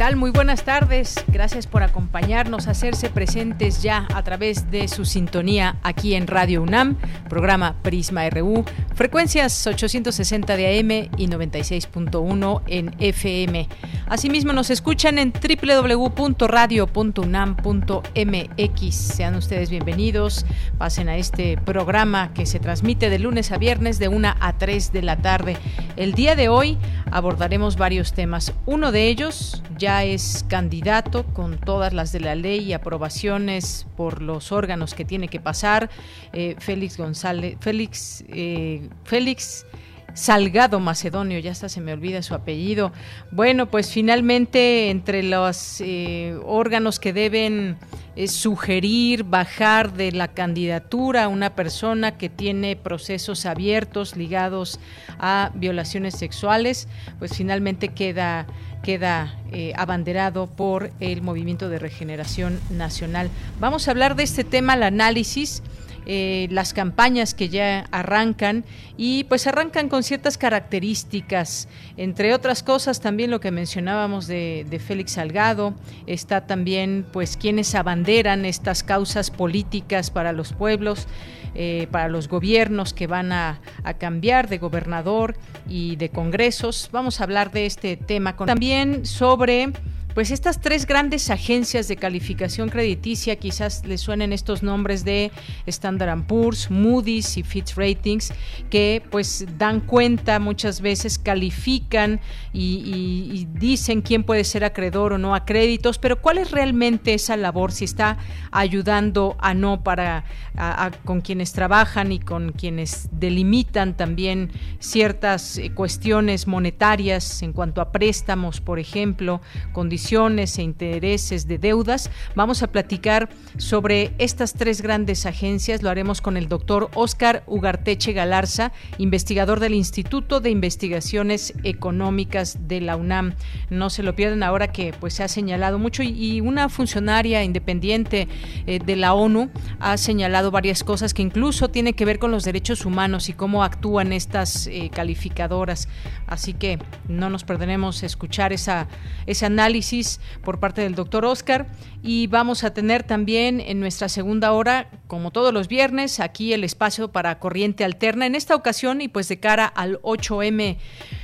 Tal? Muy buenas tardes. Gracias por acompañarnos, hacerse presentes ya a través de su sintonía aquí en Radio UNAM, programa Prisma RU, frecuencias 860 de AM y 96.1 en FM. Asimismo nos escuchan en www.radio.unam.mx. Sean ustedes bienvenidos. Pasen a este programa que se transmite de lunes a viernes de 1 a 3 de la tarde. El día de hoy abordaremos varios temas. Uno de ellos ya es candidato con todas las de la ley y aprobaciones por los órganos que tiene que pasar. Eh, Félix González, Félix, eh, Félix Salgado Macedonio, ya hasta se me olvida su apellido. Bueno, pues finalmente entre los eh, órganos que deben sugerir bajar de la candidatura a una persona que tiene procesos abiertos ligados a violaciones sexuales, pues finalmente queda queda eh, abanderado por el Movimiento de Regeneración Nacional. Vamos a hablar de este tema, el análisis. Eh, las campañas que ya arrancan y pues arrancan con ciertas características, entre otras cosas también lo que mencionábamos de, de Félix Salgado, está también pues quienes abanderan estas causas políticas para los pueblos. Eh, para los gobiernos que van a, cambiar de gobernador y de congresos. Vamos a hablar de este tema también sobre pues estas tres grandes agencias de calificación crediticia, quizás les suenen estos nombres de Standard Poor's, Moody's y Fitch Ratings, que pues dan cuenta muchas veces, califican y, dicen quién puede ser acreedor o no a créditos, pero cuál es realmente esa labor, si está ayudando a no para con quienes trabajan y con quienes delimitan también ciertas eh, cuestiones monetarias en cuanto a préstamos, por ejemplo, condiciones e intereses de deudas. Vamos a platicar sobre estas tres grandes agencias. Lo haremos con el doctor Oscar Ugarteche Galarza, investigador del Instituto de Investigaciones Económicas de la UNAM. No se lo pierdan ahora que pues se ha señalado mucho y, una funcionaria independiente eh, de la ONU ha señalado varias cosas que incluso tienen que ver con los derechos humanos y cómo actúan estas eh, calificadoras. Así que no nos perderemos escuchar esa, ese análisis por parte del doctor Oscar y vamos a tener también en nuestra segunda hora, como todos los viernes, aquí el espacio para corriente alterna. En esta ocasión y pues de cara al 8M,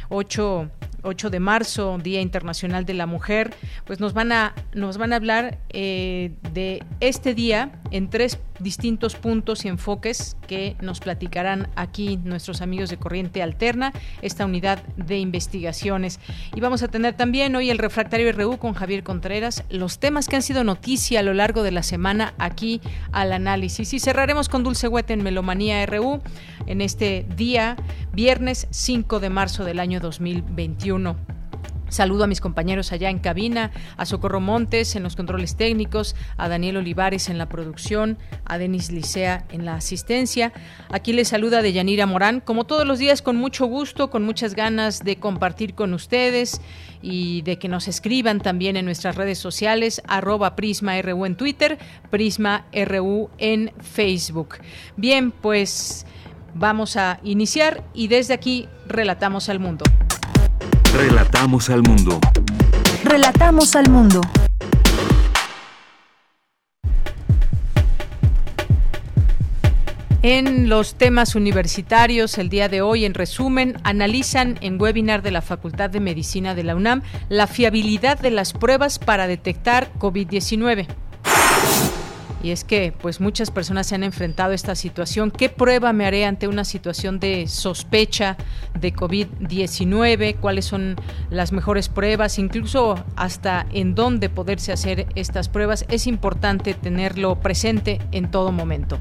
8 8 de marzo, Día Internacional de la Mujer, pues nos van a, nos van a hablar eh, de este día en tres distintos puntos y enfoques que nos platicarán aquí nuestros amigos de Corriente Alterna, esta unidad de investigaciones. Y vamos a tener también hoy el refractario RU con Javier Contreras, los temas que han sido noticia a lo largo de la semana aquí al análisis. Y cerraremos con Dulce Huete en Melomanía RU en este día, viernes 5 de marzo del año 2021. Saludo a mis compañeros allá en cabina, a Socorro Montes en los controles técnicos, a Daniel Olivares en la producción, a Denis Licea en la asistencia. Aquí les saluda Deyanira Morán, como todos los días, con mucho gusto, con muchas ganas de compartir con ustedes y de que nos escriban también en nuestras redes sociales, arroba Prisma RU en Twitter, Prisma RU en Facebook. Bien, pues vamos a iniciar y desde aquí relatamos al mundo. Relatamos al mundo. Relatamos al mundo. En los temas universitarios, el día de hoy, en resumen, analizan en webinar de la Facultad de Medicina de la UNAM la fiabilidad de las pruebas para detectar COVID-19. Y es que pues muchas personas se han enfrentado a esta situación. ¿Qué prueba me haré ante una situación de sospecha de COVID-19? ¿Cuáles son las mejores pruebas? Incluso hasta en dónde poderse hacer estas pruebas. Es importante tenerlo presente en todo momento.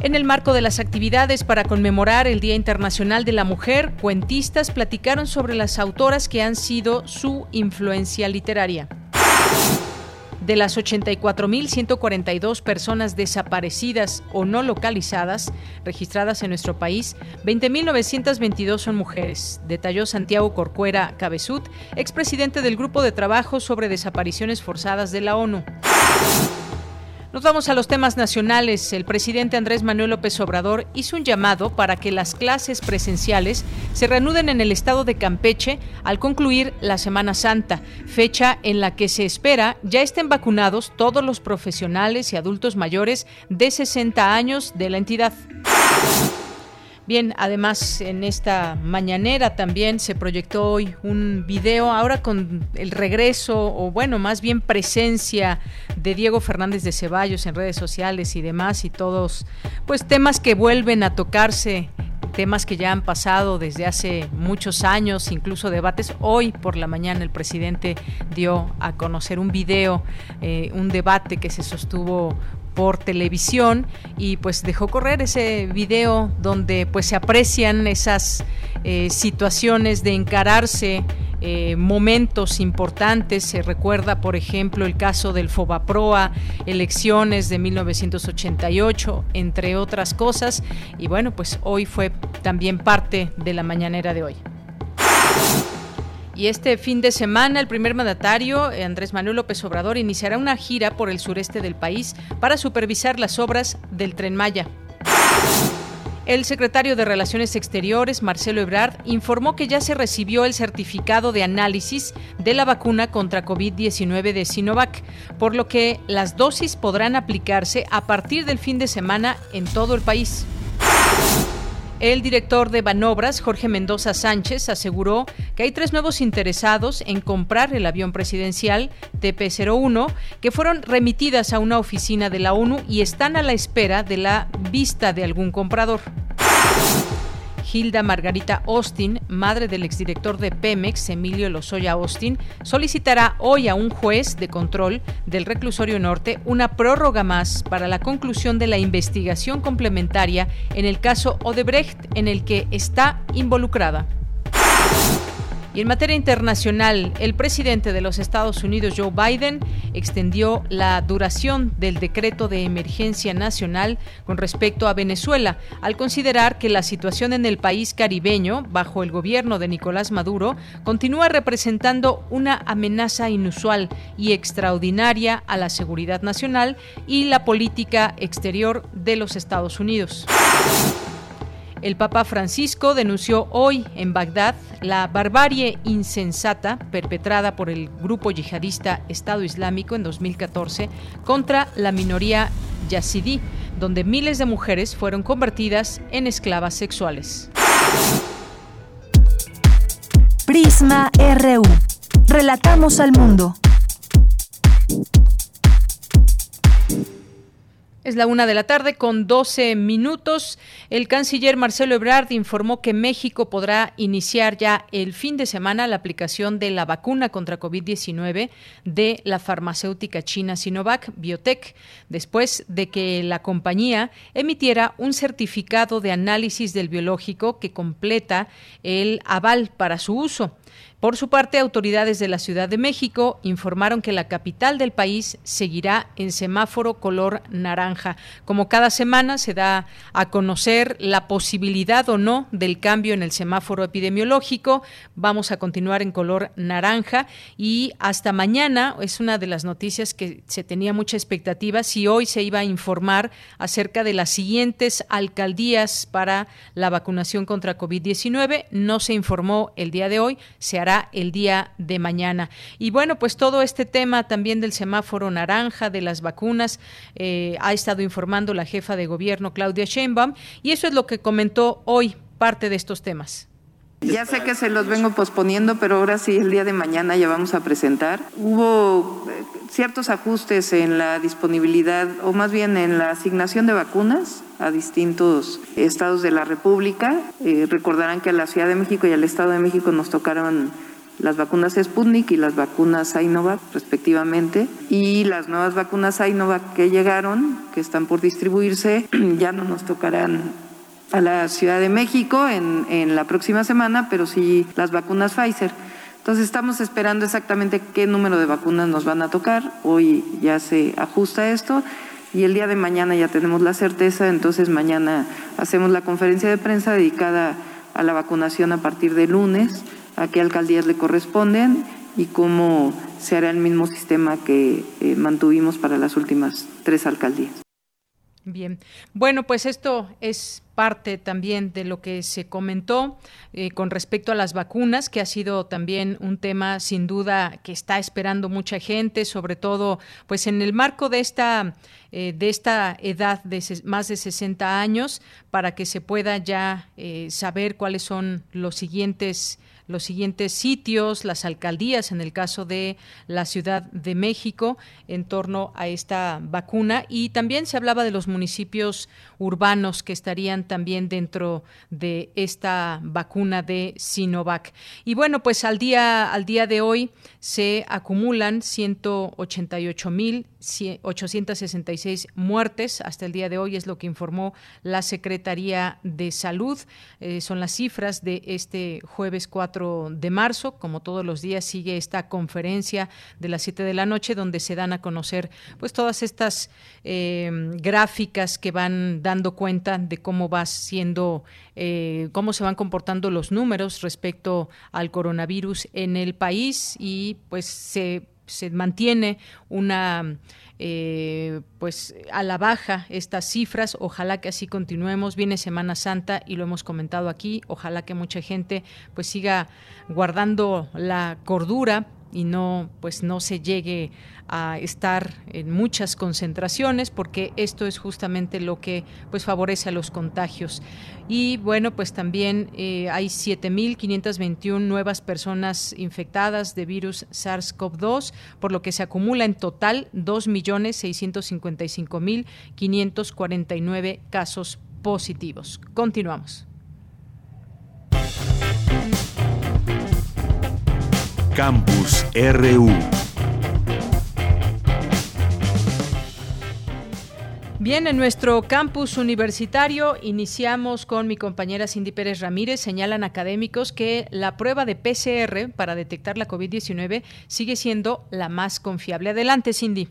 En el marco de las actividades para conmemorar el Día Internacional de la Mujer, cuentistas platicaron sobre las autoras que han sido su influencia literaria. De las 84.142 personas desaparecidas o no localizadas registradas en nuestro país, 20.922 son mujeres, detalló Santiago Corcuera Cabezut, expresidente del Grupo de Trabajo sobre Desapariciones Forzadas de la ONU. Nos vamos a los temas nacionales. El presidente Andrés Manuel López Obrador hizo un llamado para que las clases presenciales se reanuden en el estado de Campeche al concluir la Semana Santa, fecha en la que se espera ya estén vacunados todos los profesionales y adultos mayores de 60 años de la entidad. Bien, además en esta mañanera también se proyectó hoy un video, ahora con el regreso, o bueno, más bien presencia de Diego Fernández de Ceballos en redes sociales y demás, y todos, pues temas que vuelven a tocarse temas que ya han pasado desde hace muchos años, incluso debates. Hoy por la mañana el presidente dio a conocer un video, eh, un debate que se sostuvo por televisión y pues dejó correr ese video donde pues se aprecian esas eh, situaciones de encararse eh, momentos importantes. Se recuerda, por ejemplo, el caso del Fobaproa, elecciones de 1988, entre otras cosas. Y bueno, pues hoy fue también parte de la mañanera de hoy. Y este fin de semana el primer mandatario, Andrés Manuel López Obrador, iniciará una gira por el sureste del país para supervisar las obras del tren Maya. El secretario de Relaciones Exteriores, Marcelo Ebrard, informó que ya se recibió el certificado de análisis de la vacuna contra COVID-19 de Sinovac, por lo que las dosis podrán aplicarse a partir del fin de semana en todo el país. El director de Banobras, Jorge Mendoza Sánchez, aseguró que hay tres nuevos interesados en comprar el avión presidencial TP-01 que fueron remitidas a una oficina de la ONU y están a la espera de la vista de algún comprador. Hilda Margarita Austin, madre del exdirector de Pemex, Emilio Lozoya Austin, solicitará hoy a un juez de control del reclusorio norte una prórroga más para la conclusión de la investigación complementaria en el caso Odebrecht en el que está involucrada. Y en materia internacional, el presidente de los Estados Unidos, Joe Biden, extendió la duración del decreto de emergencia nacional con respecto a Venezuela, al considerar que la situación en el país caribeño, bajo el gobierno de Nicolás Maduro, continúa representando una amenaza inusual y extraordinaria a la seguridad nacional y la política exterior de los Estados Unidos. El Papa Francisco denunció hoy en Bagdad la barbarie insensata perpetrada por el grupo yihadista Estado Islámico en 2014 contra la minoría yazidí, donde miles de mujeres fueron convertidas en esclavas sexuales. Prisma RU. Relatamos al mundo. Es la una de la tarde con 12 minutos. El canciller Marcelo Ebrard informó que México podrá iniciar ya el fin de semana la aplicación de la vacuna contra COVID-19 de la farmacéutica china Sinovac Biotech, después de que la compañía emitiera un certificado de análisis del biológico que completa el aval para su uso. Por su parte, autoridades de la Ciudad de México informaron que la capital del país seguirá en semáforo color naranja. Como cada semana se da a conocer la posibilidad o no del cambio en el semáforo epidemiológico, vamos a continuar en color naranja y hasta mañana es una de las noticias que se tenía mucha expectativa si hoy se iba a informar acerca de las siguientes alcaldías para la vacunación contra COVID-19. No se informó el día de hoy, se hará el día de mañana. Y bueno, pues todo este tema también del semáforo naranja, de las vacunas, eh, ha estado informando la jefa de gobierno Claudia Sheinbaum y eso es lo que comentó hoy parte de estos temas. Ya sé que se los vengo posponiendo, pero ahora sí, el día de mañana ya vamos a presentar. Hubo eh, ciertos ajustes en la disponibilidad, o más bien en la asignación de vacunas a distintos estados de la República. Eh, recordarán que a la Ciudad de México y al Estado de México nos tocaron las vacunas Sputnik y las vacunas Sinovac respectivamente y las nuevas vacunas Sinovac que llegaron, que están por distribuirse, ya no nos tocarán a la Ciudad de México en, en la próxima semana, pero sí las vacunas Pfizer. Entonces estamos esperando exactamente qué número de vacunas nos van a tocar. Hoy ya se ajusta esto y el día de mañana ya tenemos la certeza, entonces mañana hacemos la conferencia de prensa dedicada a la vacunación a partir de lunes, a qué alcaldías le corresponden y cómo se hará el mismo sistema que eh, mantuvimos para las últimas tres alcaldías. Bien, bueno, pues esto es parte también de lo que se comentó eh, con respecto a las vacunas, que ha sido también un tema sin duda que está esperando mucha gente, sobre todo pues en el marco de esta eh, de esta edad de más de 60 años, para que se pueda ya eh, saber cuáles son los siguientes los siguientes sitios, las alcaldías, en el caso de la Ciudad de México, en torno a esta vacuna. Y también se hablaba de los municipios urbanos que estarían también dentro de esta vacuna de Sinovac. Y bueno, pues al día, al día de hoy se acumulan 188.866 muertes hasta el día de hoy, es lo que informó la Secretaría de Salud. Eh, son las cifras de este jueves 4 de marzo. Como todos los días sigue esta conferencia de las 7 de la noche donde se dan a conocer pues todas estas eh, gráficas que van dando cuenta de cómo va siendo, eh, cómo se van comportando los números respecto al coronavirus en el país y pues se, se mantiene una eh, pues a la baja estas cifras. Ojalá que así continuemos. Viene Semana Santa y lo hemos comentado aquí. Ojalá que mucha gente pues siga guardando la cordura y no pues no se llegue a estar en muchas concentraciones porque esto es justamente lo que pues favorece a los contagios. Y bueno pues también eh, hay 7.521 nuevas personas infectadas de virus SARS-CoV-2 por lo que se acumula en total 2.655.549 casos positivos. Continuamos Campus RU. Bien, en nuestro campus universitario iniciamos con mi compañera Cindy Pérez Ramírez. Señalan académicos que la prueba de PCR para detectar la COVID-19 sigue siendo la más confiable. Adelante, Cindy.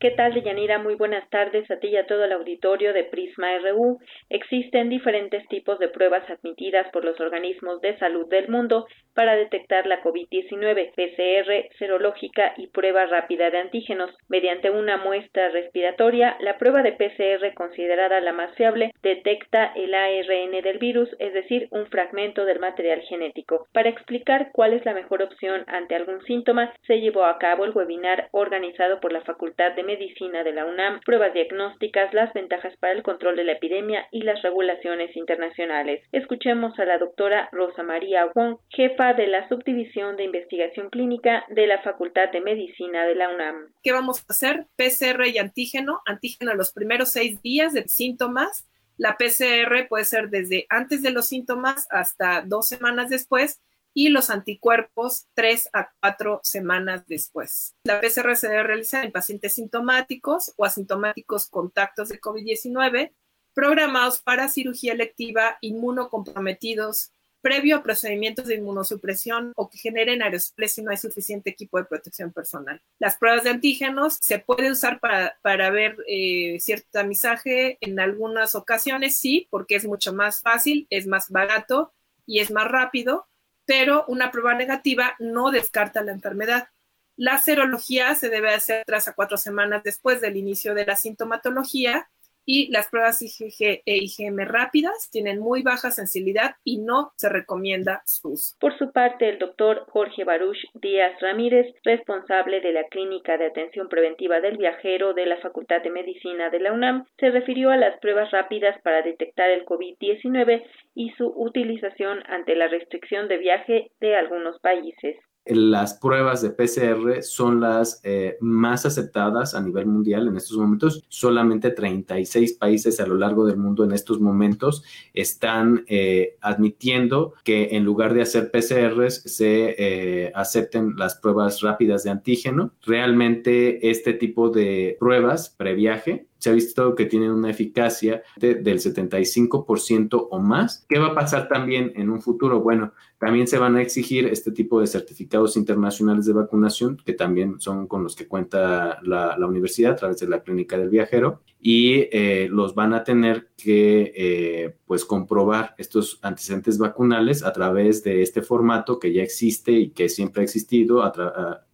¿Qué tal, Deyanira? Muy buenas tardes a ti y a todo el auditorio de Prisma RU. Existen diferentes tipos de pruebas admitidas por los organismos de salud del mundo para detectar la COVID-19, PCR, serológica y prueba rápida de antígenos. Mediante una muestra respiratoria, la prueba de PCR considerada la más fiable detecta el ARN del virus, es decir, un fragmento del material genético. Para explicar cuál es la mejor opción ante algún síntoma, se llevó a cabo el webinar organizado por la Facultad de Medicina de la UNAM, pruebas diagnósticas, las ventajas para el control de la epidemia y las regulaciones internacionales. Escuchemos a la doctora Rosa María Wong, jefa de la Subdivisión de Investigación Clínica de la Facultad de Medicina de la UNAM. ¿Qué vamos a hacer? PCR y antígeno, antígeno los primeros seis días de síntomas. La PCR puede ser desde antes de los síntomas hasta dos semanas después y los anticuerpos tres a cuatro semanas después. La PCR se debe realizar en pacientes sintomáticos o asintomáticos contactos de COVID-19 programados para cirugía electiva, inmunocomprometidos, previo a procedimientos de inmunosupresión o que generen aerosoles si no hay suficiente equipo de protección personal. Las pruebas de antígenos se pueden usar para, para ver eh, cierto tamizaje en algunas ocasiones, sí, porque es mucho más fácil, es más barato y es más rápido, pero una prueba negativa no descarta la enfermedad. La serología se debe hacer tras a cuatro semanas después del inicio de la sintomatología y las pruebas IgG e IgM rápidas tienen muy baja sensibilidad y no se recomienda su uso. Por su parte, el doctor Jorge Baruch Díaz Ramírez, responsable de la Clínica de Atención Preventiva del Viajero de la Facultad de Medicina de la UNAM, se refirió a las pruebas rápidas para detectar el COVID-19 y su utilización ante la restricción de viaje de algunos países las pruebas de PCR son las eh, más aceptadas a nivel mundial en estos momentos. Solamente 36 países a lo largo del mundo en estos momentos están eh, admitiendo que en lugar de hacer PCRs se eh, acepten las pruebas rápidas de antígeno. Realmente este tipo de pruebas previaje se ha visto que tienen una eficacia del 75% o más. ¿Qué va a pasar también en un futuro? Bueno, también se van a exigir este tipo de certificados internacionales de vacunación, que también son con los que cuenta la, universidad a través de la clínica del viajero, y eh, los van a tener que eh, pues comprobar estos antecedentes vacunales a través de este formato que ya existe y que siempre ha existido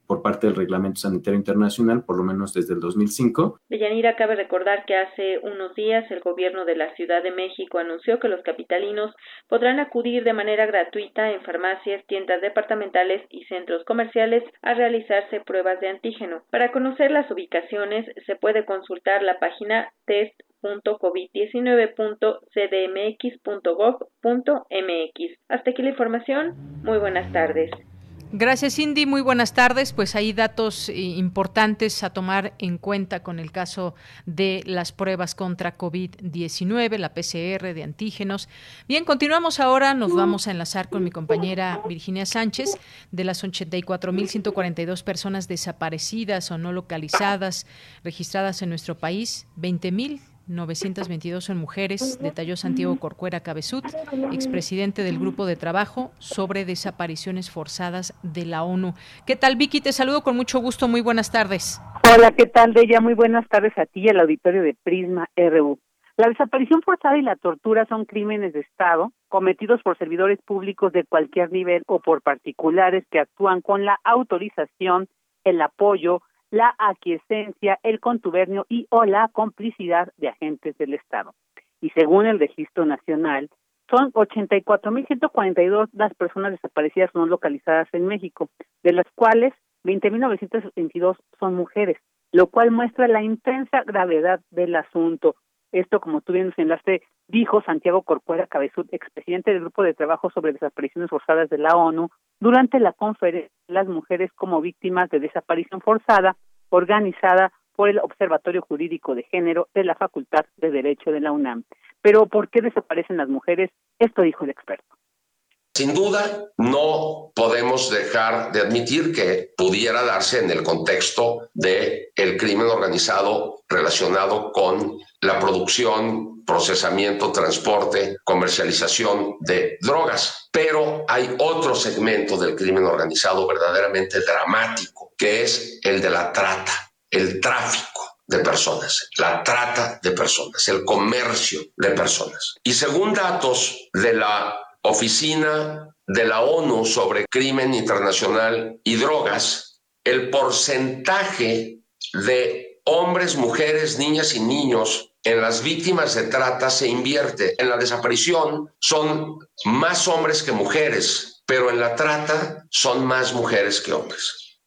por parte del Reglamento Sanitario Internacional, por lo menos desde el 2005. Deyanira, cabe recordar que hace unos días el gobierno de la Ciudad de México anunció que los capitalinos podrán acudir de manera gratuita en farmacias, tiendas departamentales y centros comerciales a realizarse pruebas de antígeno. Para conocer las ubicaciones se puede consultar la página test.covid19.cdmx.gov.mx. Hasta aquí la información. Muy buenas tardes. Gracias, Cindy. Muy buenas tardes. Pues hay datos eh, importantes a tomar en cuenta con el caso de las pruebas contra COVID-19, la PCR de antígenos. Bien, continuamos ahora. Nos vamos a enlazar con mi compañera Virginia Sánchez. De las 84.142 personas desaparecidas o no localizadas registradas en nuestro país, 20.000 922 son mujeres, detalló Santiago Corcuera Cabezut, expresidente del Grupo de Trabajo sobre Desapariciones Forzadas de la ONU. ¿Qué tal, Vicky? Te saludo con mucho gusto. Muy buenas tardes. Hola, ¿qué tal, Deya? Muy buenas tardes a ti y al auditorio de Prisma RU. La desaparición forzada y la tortura son crímenes de Estado cometidos por servidores públicos de cualquier nivel o por particulares que actúan con la autorización, el apoyo, la aquiescencia, el contubernio y o la complicidad de agentes del Estado. Y según el registro nacional, son 84.142 las personas desaparecidas no localizadas en México, de las cuales 20.922 son mujeres, lo cual muestra la intensa gravedad del asunto. Esto, como tú bien señalaste, dijo Santiago Corcuera Cabezud, expresidente del Grupo de Trabajo sobre Desapariciones Forzadas de la ONU, durante la conferencia Las mujeres como víctimas de desaparición forzada, organizada por el Observatorio Jurídico de Género de la Facultad de Derecho de la UNAM. Pero, ¿por qué desaparecen las mujeres? Esto dijo el experto. Sin duda, no podemos dejar de admitir que pudiera darse en el contexto de el crimen organizado relacionado con la producción, procesamiento, transporte, comercialización de drogas. Pero hay otro segmento del crimen organizado verdaderamente dramático, que es el de la trata, el tráfico de personas, la trata de personas, el comercio de personas. Y según datos de la Oficina de la ONU sobre Crimen Internacional y Drogas, el porcentaje de hombres, mujeres, niñas y niños en las víctimas de trata se invierte. En la desaparición son más hombres que mujeres, pero en la trata son más mujeres que hombres.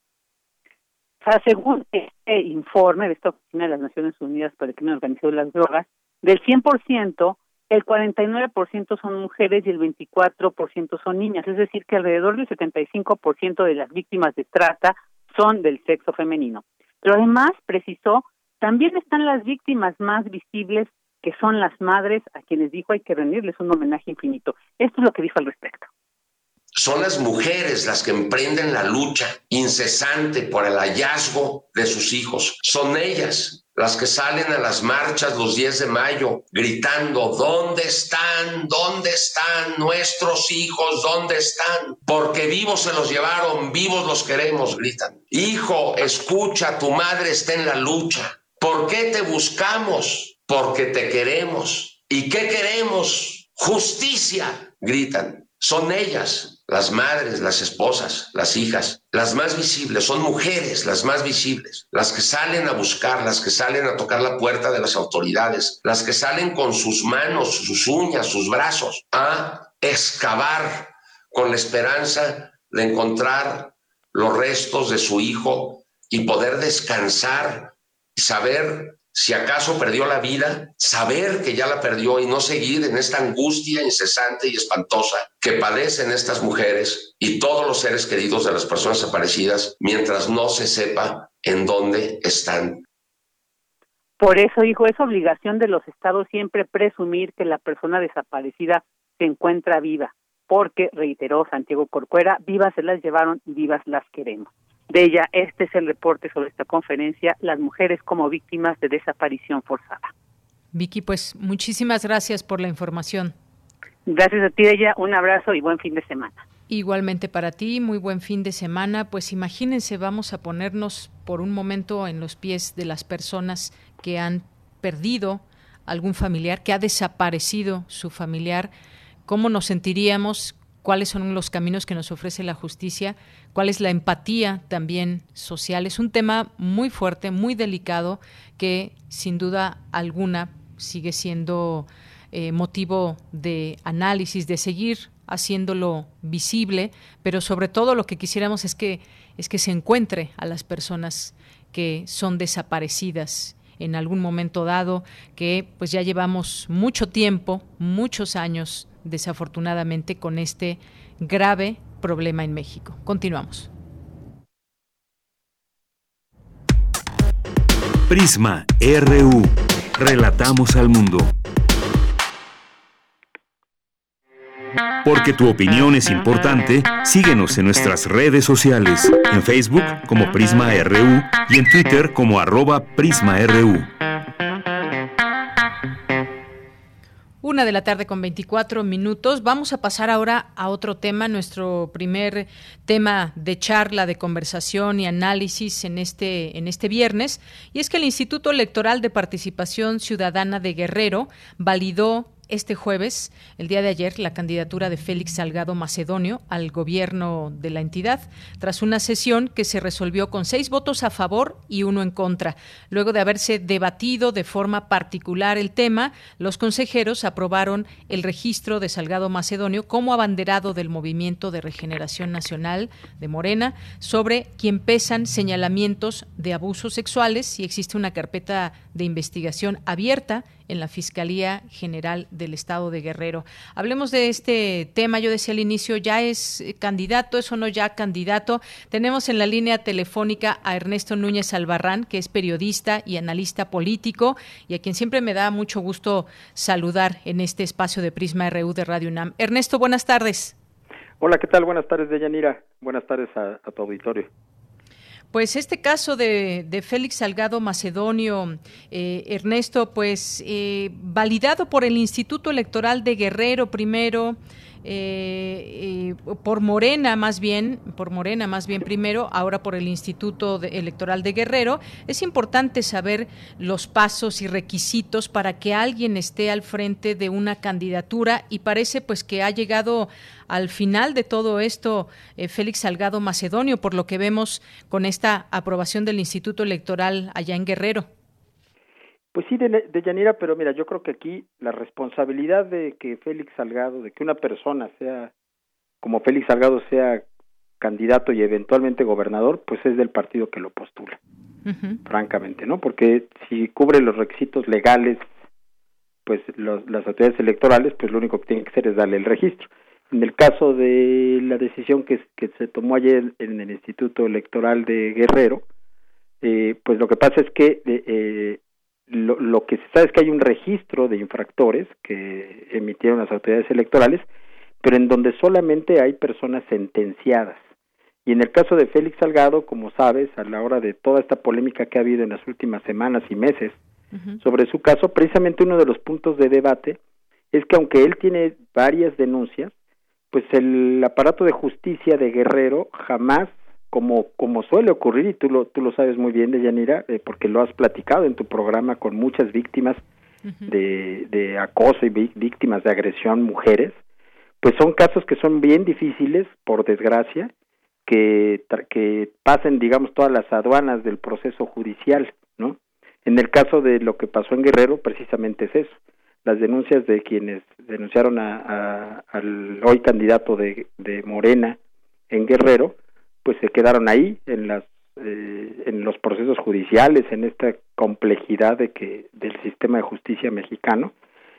Según este informe de esta Oficina de las Naciones Unidas para el Crimen Organizado y las Drogas, del 100%, el 49% son mujeres y el 24% son niñas, es decir, que alrededor del 75% de las víctimas de trata son del sexo femenino. Pero además, precisó, también están las víctimas más visibles, que son las madres, a quienes dijo hay que rendirles un homenaje infinito. Esto es lo que dijo al respecto. Son las mujeres las que emprenden la lucha incesante por el hallazgo de sus hijos. Son ellas las que salen a las marchas los 10 de mayo gritando, ¿dónde están? ¿Dónde están nuestros hijos? ¿Dónde están? Porque vivos se los llevaron, vivos los queremos, gritan. Hijo, escucha, tu madre está en la lucha. ¿Por qué te buscamos? Porque te queremos. ¿Y qué queremos? Justicia, gritan. Son ellas las madres, las esposas, las hijas, las más visibles, son mujeres las más visibles, las que salen a buscar, las que salen a tocar la puerta de las autoridades, las que salen con sus manos, sus uñas, sus brazos a excavar con la esperanza de encontrar los restos de su hijo y poder descansar y saber si acaso perdió la vida, saber que ya la perdió y no seguir en esta angustia incesante y espantosa que padecen estas mujeres y todos los seres queridos de las personas desaparecidas mientras no se sepa en dónde están. Por eso, hijo, es obligación de los estados siempre presumir que la persona desaparecida se encuentra viva, porque, reiteró Santiago Corcuera, vivas se las llevaron y vivas las queremos de ella. Este es el reporte sobre esta conferencia, las mujeres como víctimas de desaparición forzada. Vicky, pues muchísimas gracias por la información. Gracias a ti, ella. Un abrazo y buen fin de semana. Igualmente para ti, muy buen fin de semana. Pues imagínense, vamos a ponernos por un momento en los pies de las personas que han perdido algún familiar, que ha desaparecido su familiar. ¿Cómo nos sentiríamos? Cuáles son los caminos que nos ofrece la justicia, cuál es la empatía también social. Es un tema muy fuerte, muy delicado, que sin duda alguna sigue siendo eh, motivo de análisis, de seguir haciéndolo visible, pero sobre todo lo que quisiéramos es que es que se encuentre a las personas que son desaparecidas en algún momento dado, que pues ya llevamos mucho tiempo, muchos años desafortunadamente, con este grave problema en México. Continuamos. Prisma RU. Relatamos al mundo. Porque tu opinión es importante, síguenos en nuestras redes sociales, en Facebook como Prisma RU y en Twitter como arroba PrismaRU. Una de la tarde con 24 minutos. Vamos a pasar ahora a otro tema, nuestro primer tema de charla, de conversación y análisis en este, en este viernes. Y es que el Instituto Electoral de Participación Ciudadana de Guerrero validó este jueves, el día de ayer, la candidatura de Félix Salgado Macedonio al gobierno de la entidad, tras una sesión que se resolvió con seis votos a favor y uno en contra. Luego de haberse debatido de forma particular el tema, los consejeros aprobaron el registro de Salgado Macedonio como abanderado del Movimiento de Regeneración Nacional de Morena, sobre quien pesan señalamientos de abusos sexuales y existe una carpeta de investigación abierta en la Fiscalía General del Estado de Guerrero. Hablemos de este tema. Yo decía al inicio, ya es candidato, eso no ya candidato. Tenemos en la línea telefónica a Ernesto Núñez Albarrán, que es periodista y analista político y a quien siempre me da mucho gusto saludar en este espacio de Prisma RU de Radio UNAM. Ernesto, buenas tardes. Hola, ¿qué tal? Buenas tardes, Deyanira. Buenas tardes a, a tu auditorio. Pues este caso de, Félix Salgado Macedonio, eh, Ernesto, pues eh, validado por el Instituto Electoral de Guerrero primero, eh, por Morena más bien, por Morena más bien primero, ahora por el Instituto Electoral de Guerrero, es importante saber los pasos y requisitos para que alguien esté al frente de una candidatura y parece pues que ha llegado al final de todo esto eh, Félix Salgado Macedonio, por lo que vemos con esta aprobación del Instituto Electoral allá en Guerrero. Pues sí, de, de Yanira, pero mira, yo creo que aquí la responsabilidad de que Félix Salgado, de que una persona sea, como Félix Salgado sea candidato y eventualmente gobernador, pues es del partido que lo postula, francamente, ¿no? Porque si cubre los requisitos legales, pues las autoridades electorales, pues lo único que tienen que hacer es darle el registro. En el caso de la decisión que, que se tomó ayer en el Instituto Electoral de Guerrero, eh, pues lo que pasa es que eh, lo, lo, que se sabe es que hay un registro de infractores que emitieron las autoridades electorales, pero en donde solamente hay personas sentenciadas. Y en el caso de Félix Salgado, como sabes, a la hora de toda esta polémica que ha habido en las últimas semanas y meses sobre su caso, precisamente uno de los puntos de debate es que aunque él tiene varias denuncias, pues el aparato de justicia de Guerrero jamás como como suele ocurrir y tú lo tú lo sabes muy bien de Yanira eh, porque lo has platicado en tu programa con muchas víctimas de, de acoso y víctimas de agresión mujeres pues son casos que son bien difíciles, por desgracia, que, que pasen, digamos, todas las aduanas del proceso judicial, ¿no? En el caso de lo que pasó en Guerrero, precisamente es eso. Las denuncias de quienes denunciaron a, al hoy candidato de, de Morena en Guerrero, pues se quedaron ahí en las eh, en los procesos judiciales, en esta complejidad de que del sistema de justicia mexicano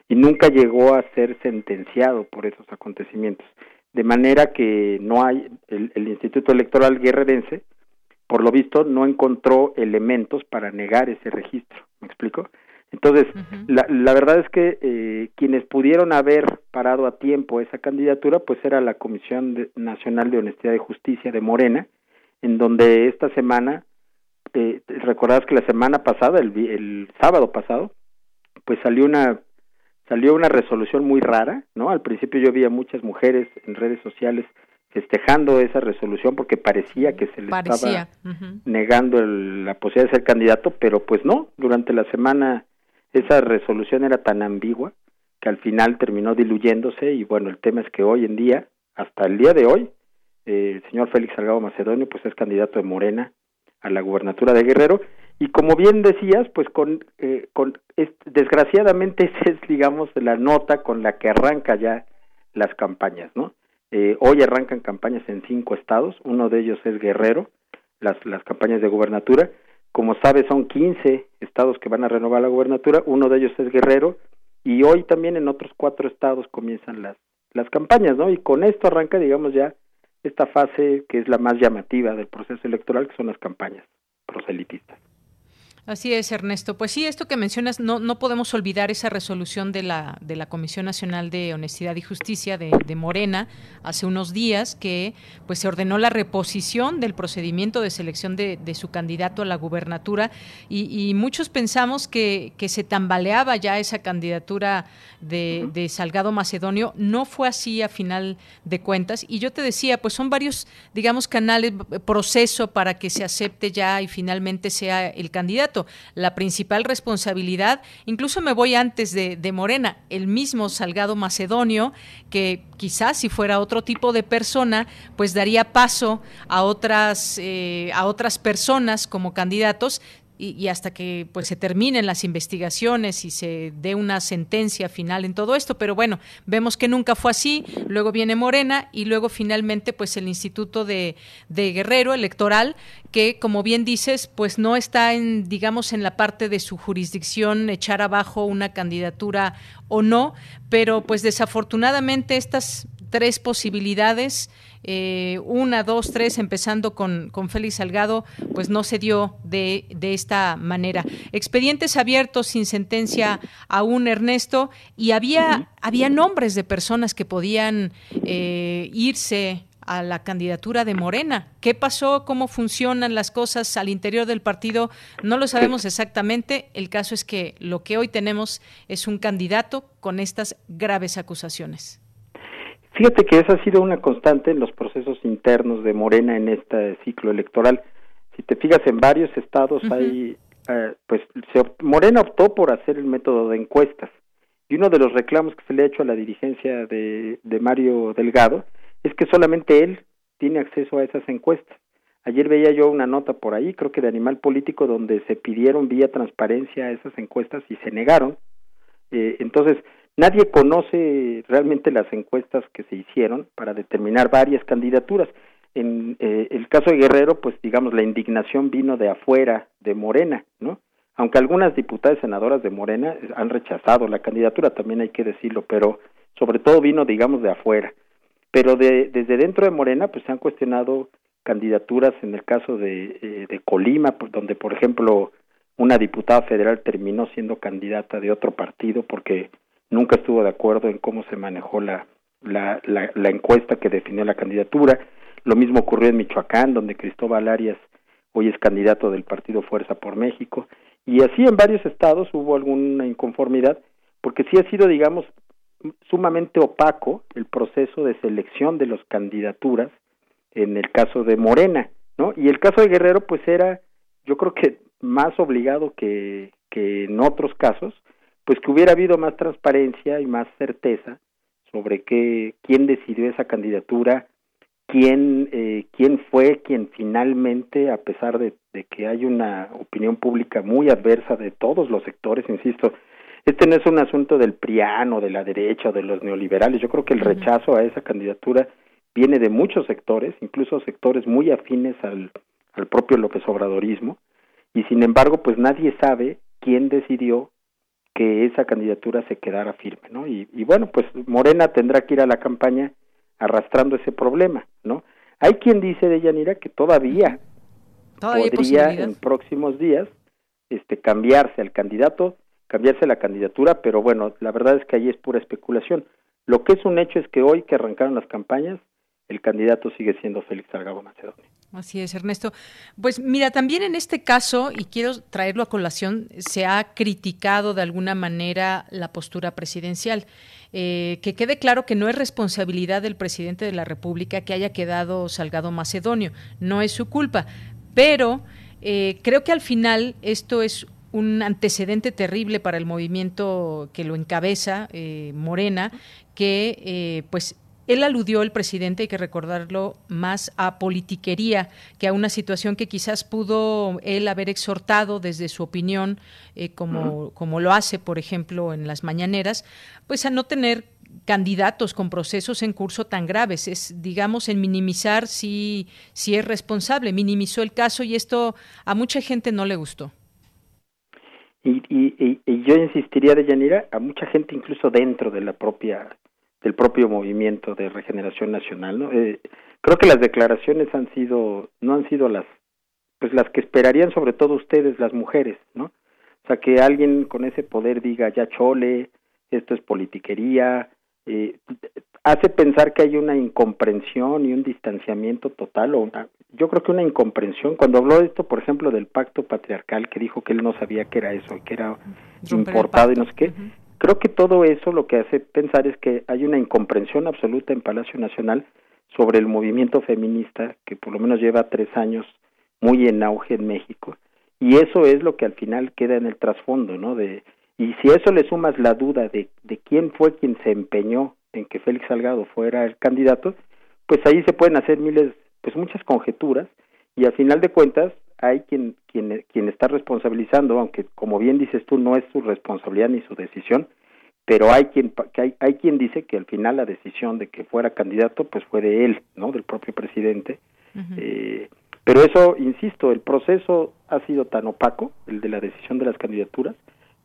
y nunca llegó a ser sentenciado por esos acontecimientos. De manera que no hay, el, Instituto Electoral guerrerense, por lo visto, no encontró elementos para negar ese registro. ¿Me explico? Entonces, la, la, verdad es que eh, quienes pudieron haber parado a tiempo esa candidatura, pues era la Comisión Nacional de Honestidad y Justicia de Morena, en donde esta semana, eh, recordás que la semana pasada, el, el sábado pasado, pues salió una salió una resolución muy rara, ¿no? Al principio yo vi a muchas mujeres en redes sociales festejando esa resolución porque parecía que se le estaba negando la posibilidad de ser candidato, pero pues no, durante la semana esa resolución era tan ambigua que al final terminó diluyéndose y bueno, el tema es que hoy en día, hasta el día de hoy, eh, el señor Félix Salgado Macedonio pues es candidato de Morena a la gubernatura de Guerrero y como bien decías, pues con, eh, con desgraciadamente esa es, digamos, la nota con la que arranca ya las campañas, ¿no? Eh, hoy arrancan campañas en cinco estados, uno de ellos es Guerrero, las, las campañas de gubernatura. Como sabes, son 15 estados que van a renovar la gubernatura, uno de ellos es Guerrero, y hoy también en otros cuatro estados comienzan las, las campañas, ¿no? Y con esto arranca, digamos, ya esta fase que es la más llamativa del proceso electoral, que son las campañas proselitistas. Así es, Ernesto. Pues sí, esto que mencionas, no, no podemos olvidar esa resolución de la, de la Comisión Nacional de Honestidad y Justicia de, Morena hace unos días que pues se ordenó la reposición del procedimiento de selección de, su candidato a la gubernatura y, muchos pensamos que, que, se tambaleaba ya esa candidatura de, de Salgado Macedonio. No fue así a final de cuentas. Y yo te decía, pues son varios, digamos, canales, proceso para que se acepte ya y finalmente sea el candidato la principal responsabilidad, incluso me voy antes de, Morena, el mismo Salgado Macedonio, que quizás si fuera otro tipo de persona, pues daría paso a otras, eh, a otras personas como candidatos y, hasta que pues se terminen las investigaciones y se dé una sentencia final en todo esto. Pero bueno vemos que nunca fue así luego viene Morena y luego finalmente pues el Instituto de, de Guerrero electoral que como bien dices pues no está en digamos en la parte de su jurisdicción echar abajo una candidatura o no. Pero pues desafortunadamente estas tres posibilidades eh, una, dos, tres, empezando con, con Félix Salgado, pues no se dio de, de esta manera. Expedientes abiertos sin sentencia aún, Ernesto, y había, había nombres de personas que podían eh, irse a la candidatura de Morena. ¿Qué pasó? ¿Cómo funcionan las cosas al interior del partido? No lo sabemos exactamente. El caso es que lo que hoy tenemos es un candidato con estas graves acusaciones. Fíjate que esa ha sido una constante en los procesos internos de Morena en este ciclo electoral. Si te fijas en varios estados hay, eh, pues Morena optó por hacer el método de encuestas y uno de los reclamos que se le ha hecho a la dirigencia de, de Mario Delgado es que solamente él tiene acceso a esas encuestas. Ayer veía yo una nota por ahí, creo que de Animal Político, donde se pidieron vía transparencia esas encuestas y se negaron. Eh, entonces, Nadie conoce realmente las encuestas que se hicieron para determinar varias candidaturas. En eh, el caso de Guerrero, pues digamos, la indignación vino de afuera, de Morena, ¿no? Aunque algunas diputadas senadoras de Morena han rechazado la candidatura, también hay que decirlo, pero sobre todo vino, digamos, de afuera. Pero de, desde dentro de Morena, pues se han cuestionado candidaturas en el caso de, eh, de Colima, pues, donde, por ejemplo, una diputada federal terminó siendo candidata de otro partido porque nunca estuvo de acuerdo en cómo se manejó la, la, la, encuesta que definió la candidatura. Lo mismo ocurrió en Michoacán, donde Cristóbal Arias hoy es candidato del partido Fuerza por México. Y así en varios estados hubo alguna inconformidad, porque sí ha sido, digamos, sumamente opaco el proceso de selección de las candidaturas en el caso de Morena, ¿no? Y el caso de Guerrero, pues era, yo creo que más obligado que, que en otros casos, pues que hubiera habido más transparencia y más certeza sobre qué, quién decidió esa candidatura, quién, eh, quién fue quien finalmente, a pesar de, que hay una opinión pública muy adversa de todos los sectores, insisto, este no es un asunto del priano, de la derecha o de los neoliberales, yo creo que el rechazo a esa candidatura viene de muchos sectores, incluso sectores muy afines al, al propio López Obradorismo, y sin embargo, pues nadie sabe quién decidió que esa candidatura se quedara firme, ¿no? Y, y bueno, pues Morena tendrá que ir a la campaña arrastrando ese problema, ¿no? Hay quien dice de Yanira que todavía, podría en próximos días este cambiarse al candidato, cambiarse la candidatura, pero bueno, la verdad es que ahí es pura especulación. Lo que es un hecho es que hoy que arrancaron las campañas, el candidato sigue siendo Félix Salgado Macedonio. Así es, Ernesto. Pues mira, también en este caso, y quiero traerlo a colación, se ha criticado de alguna manera la postura presidencial. Eh, que quede claro que no es responsabilidad del presidente de la República que haya quedado Salgado Macedonio, no es su culpa, pero eh, creo que al final esto es un antecedente terrible para el movimiento que lo encabeza, eh, Morena, que pues él aludió, el presidente, hay que recordarlo, más a politiquería que a una situación que quizás pudo él haber exhortado desde su opinión, eh, como, como lo hace, por ejemplo, en las mañaneras, pues a no tener candidatos con procesos en curso tan graves. Es, digamos, en minimizar si, si es responsable. Minimizó el caso y esto a mucha gente no le gustó. Y, y, y yo insistiría, de Yanira, a mucha gente incluso dentro de la propia del propio movimiento de regeneración nacional ¿no? Eh, creo que las declaraciones han sido no han sido las pues las que esperarían sobre todo ustedes las mujeres no o sea que alguien con ese poder diga ya chole esto es politiquería eh, hace pensar que hay una incomprensión y un distanciamiento total o yo creo que una incomprensión. Cuando habló de esto por ejemplo del pacto patriarcal que dijo que él no sabía que era eso que era importado y no sé qué Creo que todo eso lo que hace pensar es que hay una incomprensión absoluta en Palacio Nacional sobre el movimiento feminista que por lo menos lleva tres años muy en auge en México. Y eso es lo que al final queda en el trasfondo, ¿no? De, y si eso le sumas la duda de, de quién fue quien se empeñó en que Félix Salgado fuera el candidato, pues ahí se pueden hacer miles, pues muchas conjeturas y al final de cuentas hay quien, quien, quien está responsabilizando, aunque como bien dices tú, no es su responsabilidad ni su decisión, pero hay quien, que hay, hay quien dice que al final la decisión de que fuera candidato pues fue de él, ¿no? Del propio presidente. eh, pero eso, insisto, el proceso ha sido tan opaco, el de la decisión de las candidaturas,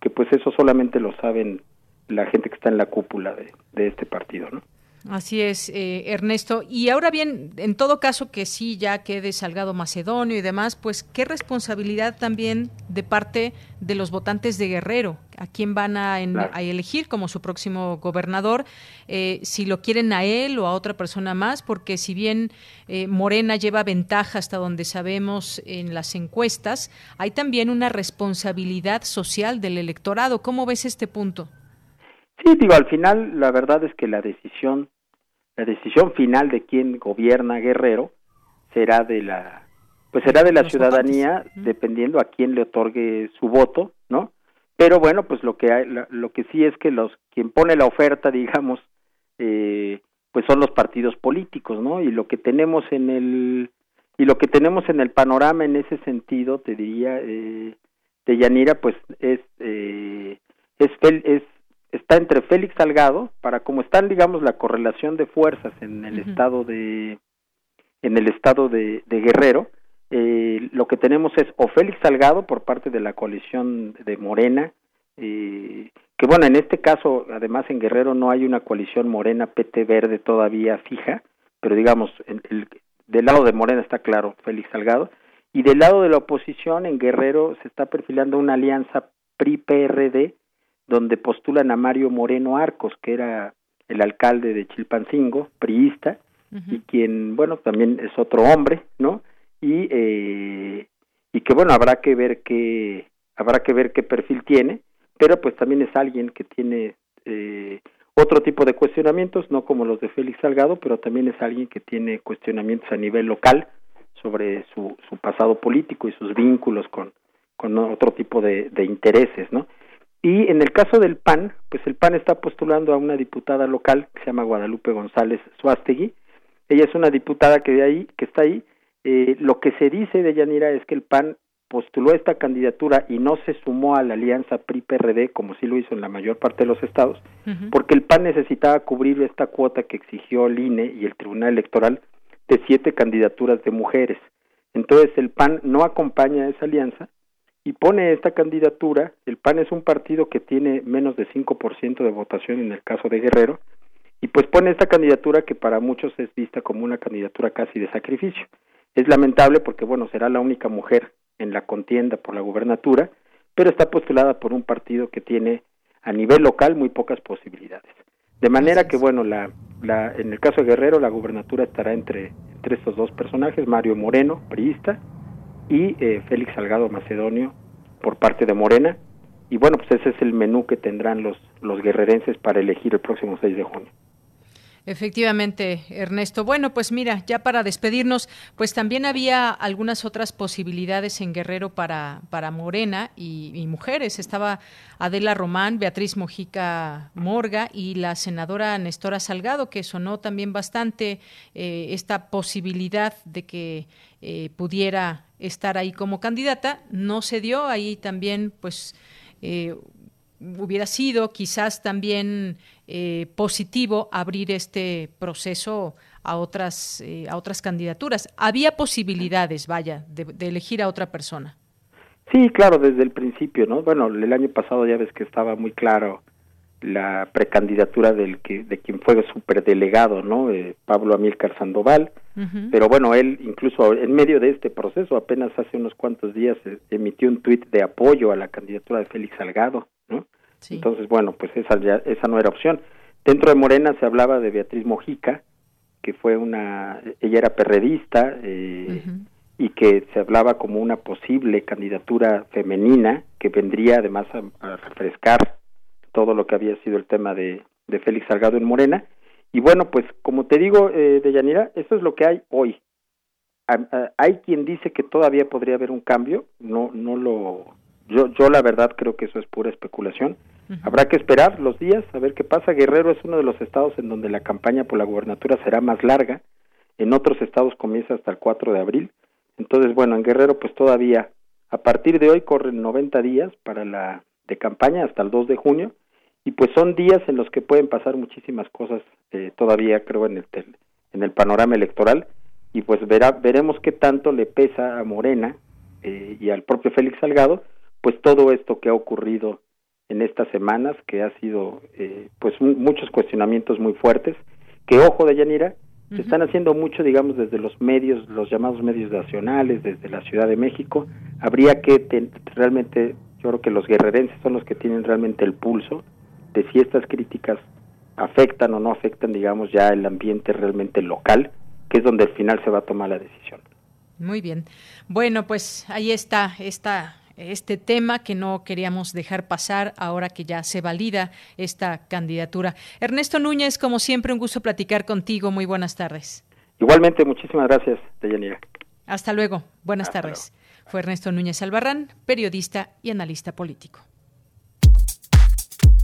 que pues eso solamente lo saben la gente que está en la cúpula de, de este partido, ¿no? Así es, eh, Ernesto. Y ahora bien, en todo caso que sí ya quede Salgado Macedonio y demás, pues qué responsabilidad también de parte de los votantes de Guerrero, a quién van a, elegir como su próximo gobernador, eh, si lo quieren a él o a otra persona más, porque si bien eh, Morena lleva ventaja hasta donde sabemos en las encuestas, hay también una responsabilidad social del electorado. ¿Cómo ves este punto? Sí, digo, al final la verdad es que la decisión la decisión final de quién gobierna Guerrero será de la pues será de la ciudadanía dependiendo a quién le otorgue su voto no pero bueno pues lo que hay, lo que sí es que los quien pone la oferta digamos eh, pues son los partidos políticos no y lo que tenemos en el y lo que tenemos en el panorama en ese sentido te diría eh, de Yanira pues es eh, es, es está entre Félix Salgado, para como están, digamos, la correlación de fuerzas en el estado de en el estado de, Guerrero, eh, lo que tenemos es o Félix Salgado por parte de la coalición de Morena, eh, que bueno, en este caso, además en Guerrero no hay una coalición Morena PT Verde todavía fija, pero digamos, el, del lado de Morena está claro Félix Salgado, y del lado de la oposición en Guerrero se está perfilando una alianza PRI-PRD, donde postulan a Mario Moreno Arcos, que era el alcalde de Chilpancingo, priista, y quien, bueno, también es otro hombre, ¿no? Y, eh, y que, bueno, habrá que ver qué, habrá que ver qué perfil tiene, pero pues también es alguien que tiene eh, otro tipo de cuestionamientos, no como los de Félix Salgado, pero también es alguien que tiene cuestionamientos a nivel local sobre su, su pasado político y sus vínculos con, con otro tipo de, de intereses, ¿no? Y en el caso del PAN, pues el PAN está postulando a una diputada local que se llama Guadalupe González Suástegui. Ella es una diputada que de ahí, que está ahí. Eh, lo que se dice de Yanira es que el PAN postuló esta candidatura y no se sumó a la alianza PRI-PRD como sí lo hizo en la mayor parte de los estados, porque el PAN necesitaba cubrir esta cuota que exigió el INE y el Tribunal Electoral de siete candidaturas de mujeres. Entonces el PAN no acompaña a esa alianza y pone esta candidatura. El PAN es un partido que tiene menos de 5% de votación en el caso de Guerrero y pues pone esta candidatura que para muchos es vista como una candidatura casi de sacrificio. Es lamentable porque bueno, será la única mujer en la contienda por la gubernatura, pero está postulada por un partido que tiene a nivel local muy pocas posibilidades. De manera que, bueno, la, la, en el caso de Guerrero, la gubernatura estará entre, entre estos dos personajes, Mario Moreno, priista, y eh, Félix Salgado Macedonio por parte de Morena. Y bueno, pues ese es el menú que tendrán los, los guerrerenses para elegir el próximo 6 de junio. Efectivamente, Ernesto. Bueno, pues mira, ya para despedirnos, pues también había algunas otras posibilidades en Guerrero para, para Morena y, mujeres. Estaba Adela Román, Beatriz Mojica Morga y la senadora Nestora Salgado, que sonó también bastante eh, esta posibilidad de que eh, pudiera estar ahí como candidata. No se dio, ahí también pues eh, hubiera sido quizás también eh, positivo abrir este proceso a otras eh, a otras candidaturas. Había posibilidades, vaya, de, elegir a otra persona. Sí, claro, desde el principio, ¿no? Bueno, el año pasado ya ves que estaba muy claro la precandidatura del que de quien fue superdelegado, ¿no? Eh, Pablo Amílcar Sandoval. Pero bueno, él incluso en medio de este proceso, apenas hace unos cuantos días, emitió un tuit de apoyo a la candidatura de Félix Salgado, ¿no? Entonces, bueno, pues esa, ya, esa no era opción. Dentro de Morena se hablaba de Beatriz Mojica, que fue una, ella era perredista eh, y que se hablaba como una posible candidatura femenina que vendría además a, refrescar todo lo que había sido el tema de, de, Félix Salgado en Morena. Y bueno, pues como te digo, eh, Deyanira, eso es lo que hay hoy. hay quien dice que todavía podría haber un cambio, no, no lo, yo, yo la verdad creo que eso es pura especulación. Habrá que esperar los días a ver qué pasa. Guerrero es uno de los estados en donde la campaña por la gubernatura será más larga. En otros estados comienza hasta el 4 de abril. Entonces, bueno, en Guerrero pues todavía a partir de hoy corren 90 días para la de campaña hasta el 2 de junio y pues son días en los que pueden pasar muchísimas cosas eh, todavía creo en el en el panorama electoral y pues verá, veremos qué tanto le pesa a Morena eh, y al propio Félix Salgado pues todo esto que ha ocurrido en estas semanas, que ha sido eh, pues muchos cuestionamientos muy fuertes, que ojo de Yanira, se están haciendo mucho, digamos, desde los medios, los llamados medios nacionales, desde la Ciudad de México. Habría que realmente, yo creo que los guerrerenses son los que tienen realmente el pulso de si estas críticas afectan o no afectan, digamos, ya el ambiente realmente local, que es donde al final se va a tomar la decisión. Muy bien. Bueno, pues ahí está esta este tema que no queríamos dejar pasar ahora que ya se valida esta candidatura. Ernesto Núñez, como siempre, un gusto platicar contigo. Muy buenas tardes. Igualmente, muchísimas gracias, Deyanira. Hasta luego. Buenas tardes. Fue Ernesto Núñez Albarrán, periodista y analista político.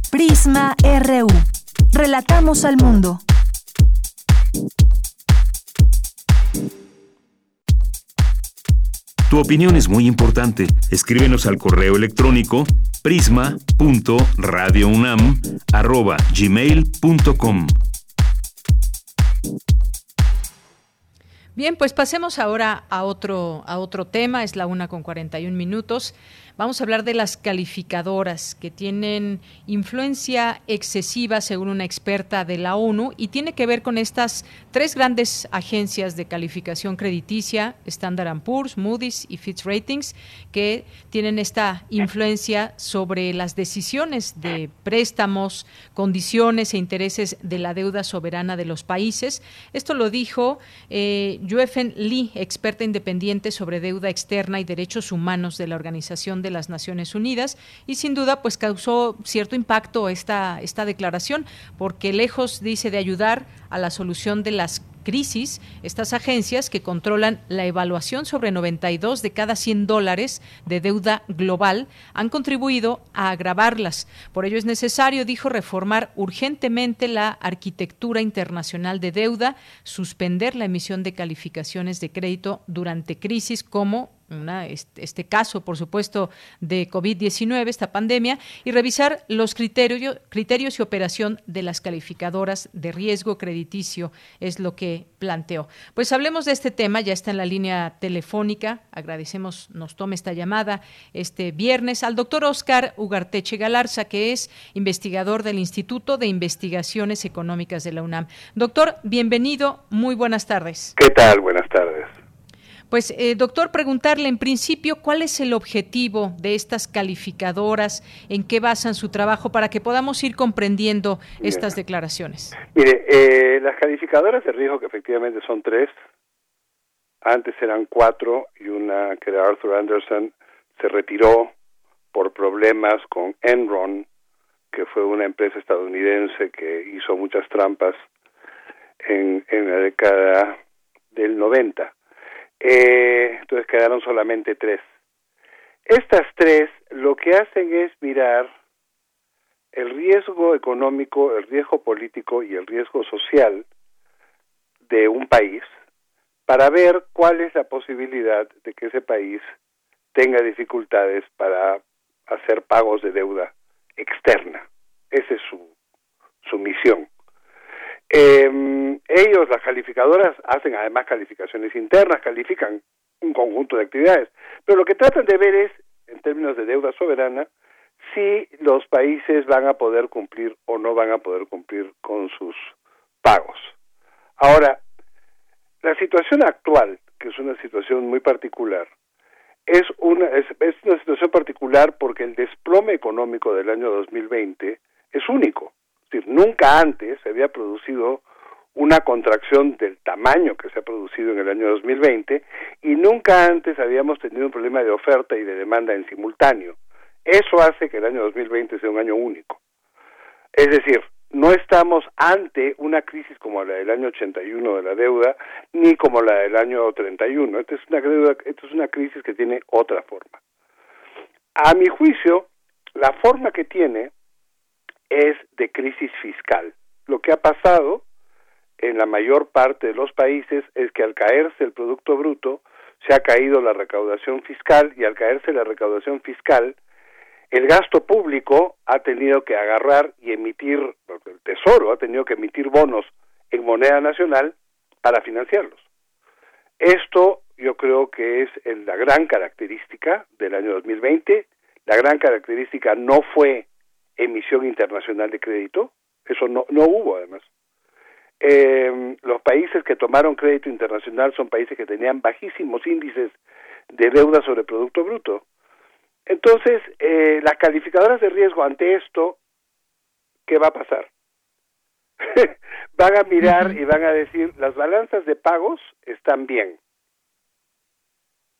Prisma RU. Relatamos al mundo. Tu opinión es muy importante. Escríbenos al correo electrónico prisma.radiounam@gmail.com. Bien, pues pasemos ahora a otro a otro tema, es la una con 41 minutos. Vamos a hablar de las calificadoras que tienen influencia excesiva, según una experta de la ONU, y tiene que ver con estas tres grandes agencias de calificación crediticia, Standard Poor's, Moody's y Fitch Ratings, que tienen esta influencia sobre las decisiones de préstamos, condiciones e intereses de la deuda soberana de los países. Esto lo dijo eh, Lee, experta independiente sobre deuda externa y derechos humanos de la Organización de las Naciones Unidas y sin duda pues causó cierto impacto esta, esta declaración porque lejos dice de ayudar a la solución de las crisis, estas agencias que controlan la evaluación sobre 92 de cada 100 dólares de deuda global han contribuido a agravarlas. Por ello es necesario, dijo, reformar urgentemente la arquitectura internacional de deuda, suspender la emisión de calificaciones de crédito durante crisis como este, caso, por supuesto, de COVID-19, esta pandemia, y revisar los criterios, criterios y operación de las calificadoras de riesgo crediticio, es lo que planteó. Pues hablemos de este tema, ya está en la línea telefónica, agradecemos nos tome esta llamada este viernes al doctor Oscar Ugarteche Galarza, que es investigador del Instituto de Investigaciones Económicas de la UNAM. Doctor, bienvenido, muy buenas tardes. ¿Qué tal? Buenas tardes. Pues, eh, doctor, preguntarle en principio cuál es el objetivo de estas calificadoras, en qué basan su trabajo, para que podamos ir comprendiendo estas declaraciones. Mire, eh, las calificadoras de riesgo, que efectivamente son tres, antes eran cuatro y una que era Arthur Anderson se retiró por problemas con Enron, que fue una empresa estadounidense que hizo muchas trampas en, en la década del 90 eh, entonces quedaron solamente tres. Estas tres lo que hacen es mirar el riesgo económico, el riesgo político y el riesgo social de un país para ver cuál es la posibilidad de que ese país tenga dificultades para hacer pagos de deuda externa. Esa es su, su misión. Eh, ellos, las calificadoras, hacen además calificaciones internas, califican un conjunto de actividades, pero lo que tratan de ver es, en términos de deuda soberana, si los países van a poder cumplir o no van a poder cumplir con sus pagos. Ahora, la situación actual, que es una situación muy particular, es una, es, es una situación particular porque el desplome económico del año 2020 es único decir, nunca antes se había producido una contracción del tamaño que se ha producido en el año 2020 y nunca antes habíamos tenido un problema de oferta y de demanda en simultáneo. Eso hace que el año 2020 sea un año único. Es decir, no estamos ante una crisis como la del año 81 de la deuda, ni como la del año 31. Esta es una, deuda, esta es una crisis que tiene otra forma. A mi juicio, la forma que tiene es de crisis fiscal. Lo que ha pasado en la mayor parte de los países es que al caerse el Producto Bruto, se ha caído la recaudación fiscal y al caerse la recaudación fiscal, el gasto público ha tenido que agarrar y emitir, el Tesoro ha tenido que emitir bonos en moneda nacional para financiarlos. Esto yo creo que es la gran característica del año 2020. La gran característica no fue emisión internacional de crédito, eso no, no hubo además. Eh, los países que tomaron crédito internacional son países que tenían bajísimos índices de deuda sobre Producto Bruto. Entonces, eh, las calificadoras de riesgo ante esto, ¿qué va a pasar? van a mirar y van a decir, las balanzas de pagos están bien,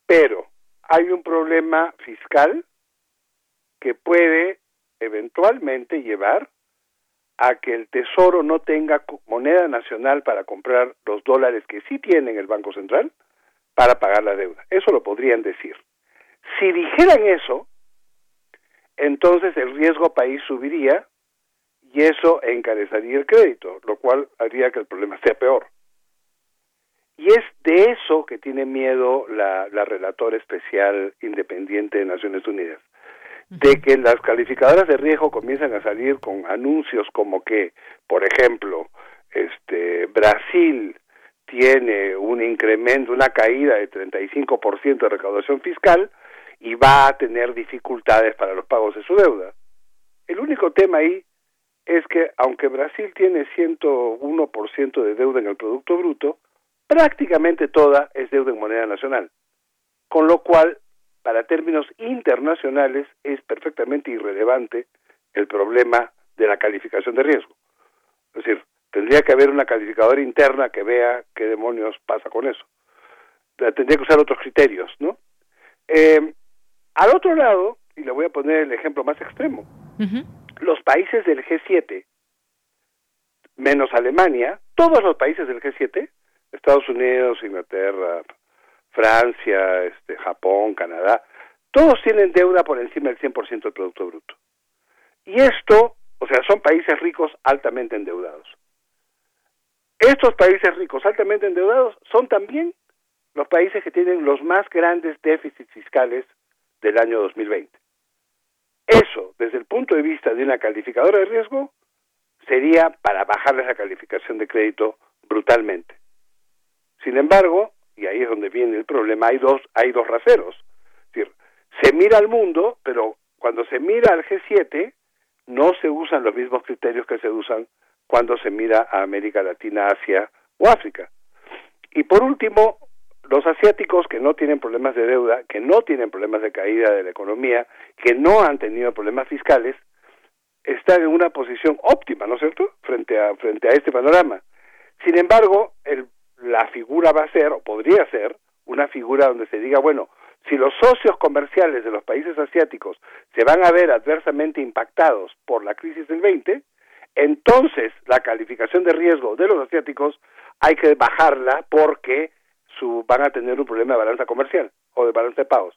pero hay un problema fiscal que puede eventualmente llevar a que el Tesoro no tenga moneda nacional para comprar los dólares que sí tiene el Banco Central para pagar la deuda. Eso lo podrían decir. Si dijeran eso, entonces el riesgo país subiría y eso encarecería el crédito, lo cual haría que el problema sea peor. Y es de eso que tiene miedo la, la relatora especial independiente de Naciones Unidas de que las calificadoras de riesgo comienzan a salir con anuncios como que, por ejemplo, este Brasil tiene un incremento, una caída de 35% de recaudación fiscal y va a tener dificultades para los pagos de su deuda. El único tema ahí es que aunque Brasil tiene 101% de deuda en el Producto Bruto, prácticamente toda es deuda en moneda nacional. Con lo cual, para términos internacionales es perfectamente irrelevante el problema de la calificación de riesgo. Es decir, tendría que haber una calificadora interna que vea qué demonios pasa con eso. Tendría que usar otros criterios, ¿no? Eh, al otro lado, y le voy a poner el ejemplo más extremo, los países del G7, menos Alemania, todos los países del G7 Estados Unidos, Inglaterra, Francia, este, Japón, Canadá, todos tienen deuda por encima del 100% del Producto Bruto. Y esto, o sea, son países ricos altamente endeudados. Estos países ricos altamente endeudados son también los países que tienen los más grandes déficits fiscales del año 2020. Eso, desde el punto de vista de una calificadora de riesgo, sería para bajarles la calificación de crédito brutalmente. Sin embargo, y ahí es donde viene el problema, hay dos, hay dos raseros. Es decir, se mira al mundo, pero cuando se mira al G7, no se usan los mismos criterios que se usan cuando se mira a América Latina, Asia o África. Y por último, los asiáticos que no tienen problemas de deuda, que no tienen problemas de caída de la economía, que no han tenido problemas fiscales, están en una posición óptima, ¿no es cierto?, frente a, frente a este panorama. Sin embargo, el, la figura va a ser, o podría ser, una figura donde se diga, bueno, si los socios comerciales de los países asiáticos se van a ver adversamente impactados por la crisis del 20, entonces la calificación de riesgo de los asiáticos hay que bajarla porque su, van a tener un problema de balanza comercial o de balanza de pagos.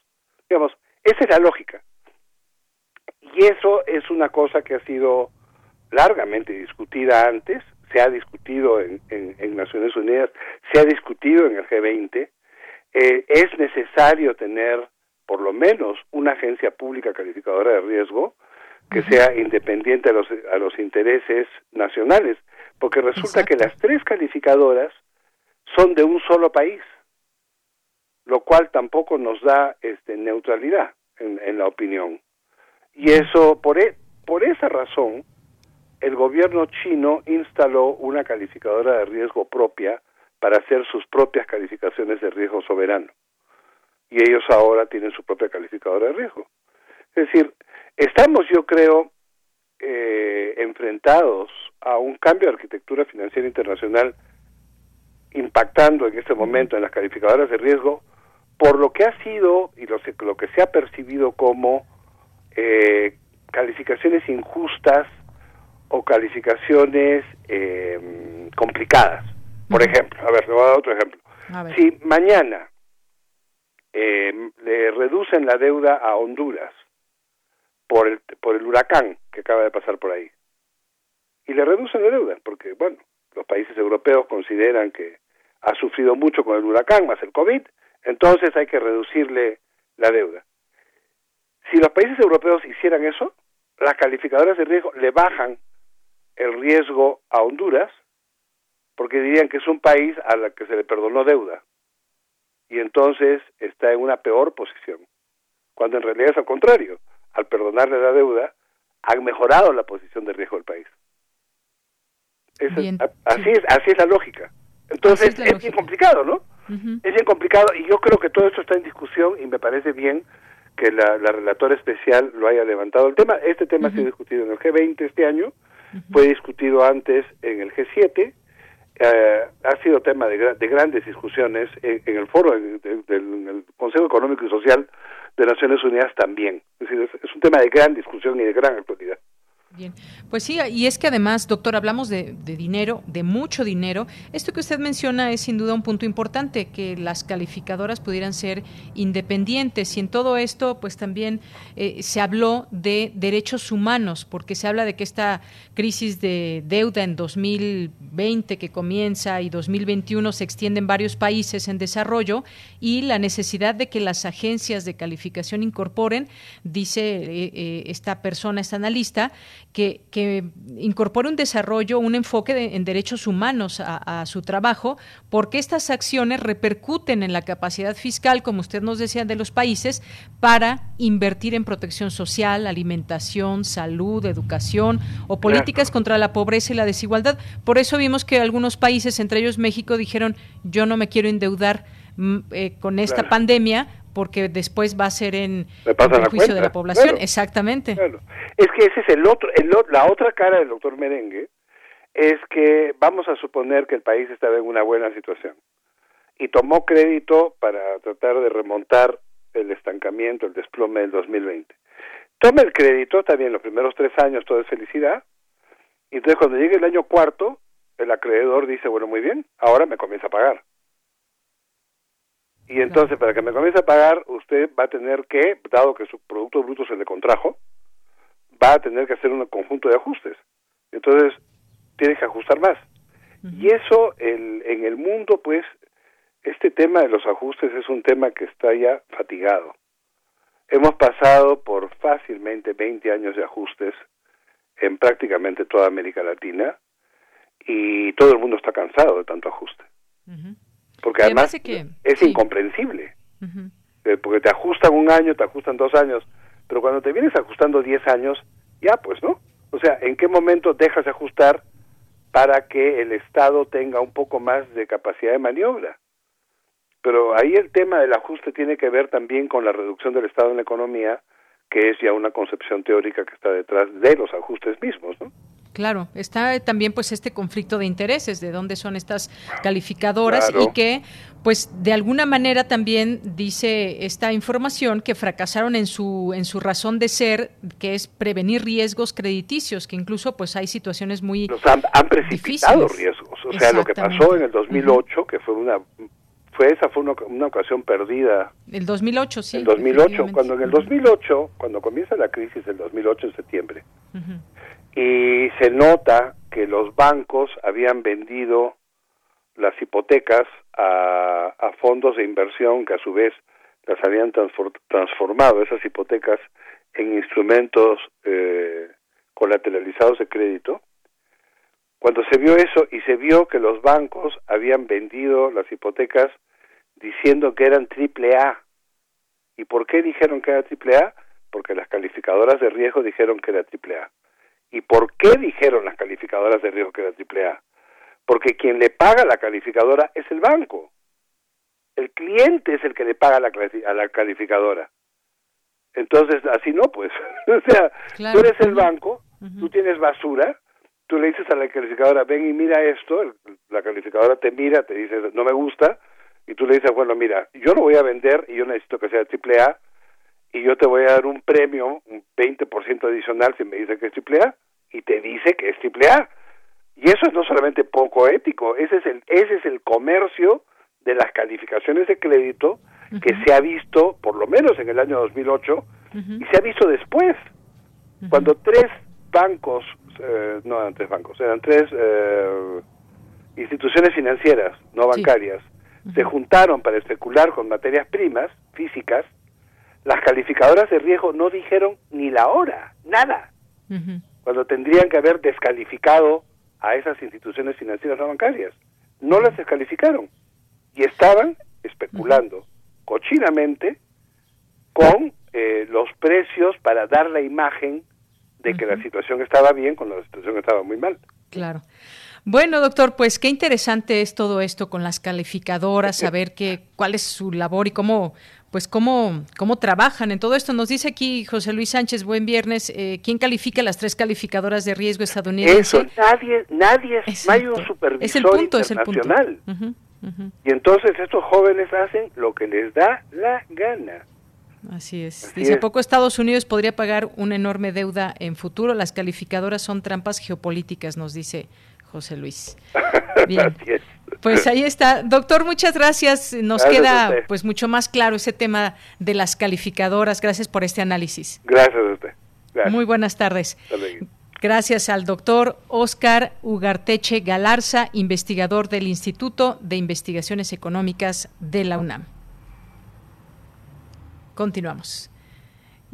Digamos, esa es la lógica. Y eso es una cosa que ha sido largamente discutida antes, se ha discutido en, en, Naciones Unidas, se ha discutido en el G20. Eh, es necesario tener por lo menos una agencia pública calificadora de riesgo que sea independiente a los, a los intereses nacionales, porque resulta que las tres calificadoras son de un solo país, lo cual tampoco nos da este, neutralidad en, en la opinión. Y eso, por, e, por esa razón, el gobierno chino instaló una calificadora de riesgo propia para hacer sus propias calificaciones de riesgo soberano. Y ellos ahora tienen su propia calificadora de riesgo. Es decir, estamos, yo creo, eh, enfrentados a un cambio de arquitectura financiera internacional impactando en este momento en las calificadoras de riesgo por lo que ha sido y lo, lo que se ha percibido como eh, calificaciones injustas o calificaciones eh, complicadas. Por ejemplo, a ver, le voy a dar otro ejemplo. Si mañana eh, le reducen la deuda a Honduras por el, por el huracán que acaba de pasar por ahí, y le reducen la deuda, porque, bueno, los países europeos consideran que ha sufrido mucho con el huracán más el COVID, entonces hay que reducirle la deuda. Si los países europeos hicieran eso, las calificadoras de riesgo le bajan el riesgo a Honduras porque dirían que es un país a la que se le perdonó deuda y entonces está en una peor posición, cuando en realidad es al contrario, al perdonarle la deuda han mejorado la posición de riesgo del país. así, es, así es la lógica. Entonces es, bien complicado, ¿no? Es bien complicado y yo creo que todo esto está en discusión y me parece bien que la, relatora especial lo haya levantado. El tema, este tema ha sido discutido en el G20 este año, fue discutido antes en el G7, eh, ha sido tema de, grandes discusiones en, el foro del Consejo Económico y Social de Naciones Unidas también. Es decir, es un tema de gran discusión y de gran actualidad. Bien, pues sí, y es que además, doctor, hablamos de, dinero, de mucho dinero. Esto que usted menciona es sin duda un punto importante, que las calificadoras pudieran ser independientes. Y en todo esto, pues también eh, se habló de derechos humanos, porque se habla de que esta crisis de deuda en 2020 que comienza y 2021 se extiende en varios países en desarrollo y la necesidad de que las agencias de calificación incorporen, dice eh, eh, esta persona, esta analista, que, que incorpore un desarrollo, un enfoque en derechos humanos a, su trabajo, porque estas acciones repercuten en la capacidad fiscal, como usted nos decía, de los países para invertir en protección social, alimentación, salud, educación o políticas contra la pobreza y la desigualdad. Por eso vimos que algunos países, entre ellos México, dijeron yo no me quiero endeudar mm, eh, con esta pandemia porque después va a ser en, juicio de la población. Exactamente. Es que ese es el otro, el, la otra cara del doctor Merengue, es que vamos a suponer que el país estaba en una buena situación y tomó crédito para tratar de remontar el estancamiento, el desplome del 2020. Toma el crédito, también los primeros tres años todo es felicidad, y entonces cuando llegue el año cuarto, el acreedor dice, bueno, muy bien, ahora me comienza a pagar. Y entonces, para que me comience a pagar, usted va a tener que, dado que su producto bruto se le contrajo, va a tener que hacer un conjunto de ajustes. Entonces, tiene que ajustar más. Y eso, el, en el mundo, pues, este tema de los ajustes es un tema que está ya fatigado. Hemos pasado por fácilmente 20 años de ajustes en prácticamente toda América Latina y todo el mundo está cansado de tanto ajuste. Porque además es incomprensible. Eh, porque te ajustan un año, te ajustan dos años, pero cuando te vienes ajustando 10 años, ya pues, ¿no? O sea, ¿en qué momento dejas de ajustar para que el Estado tenga un poco más de capacidad de maniobra? Pero ahí el tema del ajuste tiene que ver también con la reducción del Estado en la economía, que es ya una concepción teórica que está detrás de los ajustes mismos, ¿no? Claro, está también pues este conflicto de intereses, de dónde son estas calificadoras y que pues de alguna manera también dice esta información que fracasaron en su en su razón de ser, que es prevenir riesgos crediticios, que incluso pues hay situaciones muy Los han, precipitado riesgos, o sea, lo que pasó en el 2008, que fue una fue esa fue una, una, ocasión perdida. El 2008, sí. El 2008, cuando en el 2008, cuando comienza la crisis del 2008 en septiembre, y se nota que los bancos habían vendido las hipotecas a, fondos de inversión que a su vez las habían transformado, esas hipotecas, en instrumentos eh, colateralizados de crédito. Cuando se vio eso y se vio que los bancos habían vendido las hipotecas diciendo que eran triple A. ¿Y por qué dijeron que era triple A? Porque las calificadoras de riesgo dijeron que era triple A. ¿Y por qué dijeron las calificadoras de riesgo que era triple A? Porque quien le paga a la calificadora es el banco. El cliente es el que le paga a la, a la calificadora. Entonces, así no, pues. o sea, tú eres el banco, tú tienes basura, tú le dices a la calificadora, ven y mira esto, la calificadora te mira, te dice, no me gusta, y tú le dices, bueno, mira, yo lo voy a vender y yo necesito que sea triple A y yo te voy a dar un premio, un 20% adicional si me dice que es triple A y te dice que es triple A. Y eso es no solamente poco ético, ese es el ese es el comercio de las calificaciones de crédito que se ha visto por lo menos en el año 2008 y se ha visto después. Cuando tres bancos eh, no eran tres bancos eran tres eh, instituciones financieras no bancarias se juntaron para especular con materias primas físicas, las calificadoras de riesgo no dijeron ni la hora, nada, cuando tendrían que haber descalificado a esas instituciones financieras no bancarias. No las descalificaron y estaban especulando cochinamente con eh, los precios para dar la imagen de que la situación estaba bien cuando la situación estaba muy mal. Claro. Bueno, doctor, pues qué interesante es todo esto con las calificadoras, saber qué, cuál es su labor y cómo, pues cómo, cómo trabajan en todo esto. Nos dice aquí José Luis Sánchez, buen viernes, eh, ¿quién califica las tres calificadoras de riesgo estadounidense? Eso, nadie, nadie, no hay un supervisor es el punto, internacional. Es el punto. Y entonces estos jóvenes hacen lo que les da la gana. Así es. Dice, poco Estados Unidos podría pagar una enorme deuda en futuro. Las calificadoras son trampas geopolíticas, nos dice José Luis. Bien. Pues ahí está. Doctor, muchas gracias. Nos queda pues mucho más claro ese tema de las calificadoras. Gracias por este análisis. Gracias a usted. Muy buenas tardes. Gracias al doctor Oscar Ugarteche Galarza, investigador del Instituto de Investigaciones Económicas de la UNAM. Continuamos.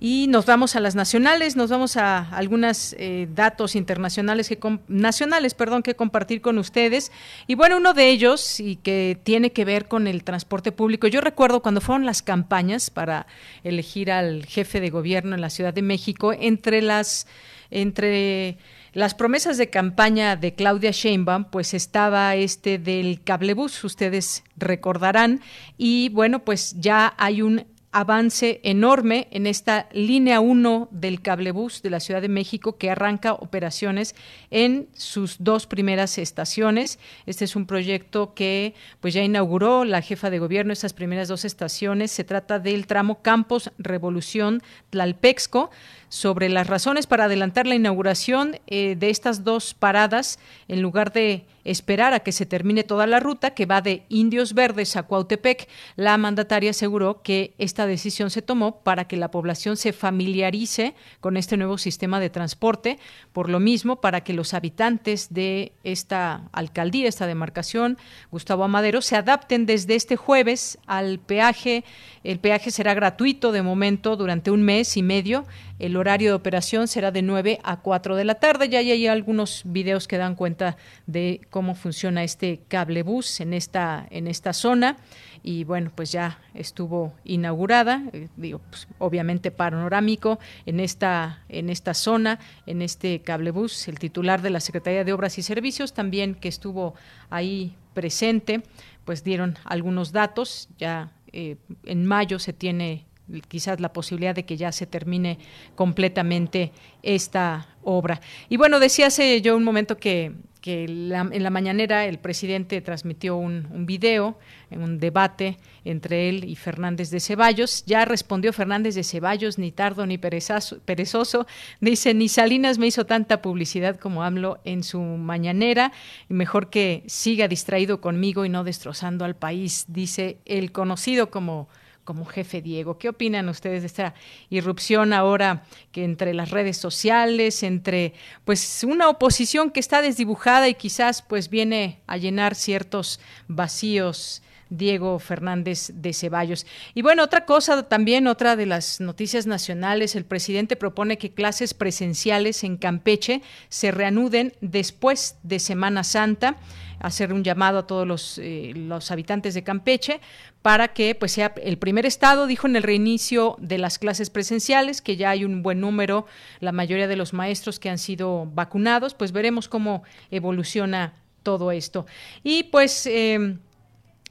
Y nos vamos a las nacionales, nos vamos a algunos eh, datos internacionales que nacionales, perdón, que compartir con ustedes. Y bueno, uno de ellos y que tiene que ver con el transporte público. Yo recuerdo cuando fueron las campañas para elegir al jefe de gobierno en la Ciudad de México, entre las entre las promesas de campaña de Claudia Sheinbaum, pues estaba este del cablebús, ustedes recordarán, y bueno, pues ya hay un avance enorme en esta línea 1 del cablebús de la Ciudad de México que arranca operaciones en sus dos primeras estaciones. Este es un proyecto que pues ya inauguró la jefa de gobierno estas primeras dos estaciones. Se trata del tramo Campos Revolución Tlalpexco sobre las razones para adelantar la inauguración eh, de estas dos paradas en lugar de esperar a que se termine toda la ruta que va de Indios Verdes a Cuautepec. La mandataria aseguró que esta decisión se tomó para que la población se familiarice con este nuevo sistema de transporte, por lo mismo para que los habitantes de esta alcaldía, esta demarcación, Gustavo Amadero, se adapten desde este jueves al peaje. El peaje será gratuito de momento durante un mes y medio el horario de operación será de 9 a 4 de la tarde. Ya hay algunos videos que dan cuenta de cómo funciona este cable bus en esta, en esta zona. Y bueno, pues ya estuvo inaugurada, eh, pues, obviamente panorámico en esta, en esta zona, en este cable bus. El titular de la Secretaría de Obras y Servicios también que estuvo ahí presente, pues dieron algunos datos. Ya eh, en mayo se tiene quizás la posibilidad de que ya se termine completamente esta obra. Y bueno, decía hace yo un momento que, en la mañanera el presidente transmitió un, video, un debate entre él y Fernández de Ceballos. Ya respondió Fernández de Ceballos, ni tardo ni perezoso. Dice, ni Salinas me hizo tanta publicidad como AMLO en su mañanera. Mejor que siga distraído conmigo y no destrozando al país, dice el conocido como como jefe Diego. ¿Qué opinan ustedes de esta irrupción ahora que entre las redes sociales, entre pues una oposición que está desdibujada y quizás pues viene a llenar ciertos vacíos? Diego Fernández de Ceballos. Y bueno, otra cosa también, otra de las noticias nacionales, el presidente propone que clases presenciales en Campeche se reanuden después de Semana Santa hacer un llamado a todos los, eh, los habitantes de Campeche para que pues sea el primer estado, dijo en el reinicio de las clases presenciales, que ya hay un buen número, la mayoría de los maestros que han sido vacunados, pues veremos cómo evoluciona todo esto. Y pues em,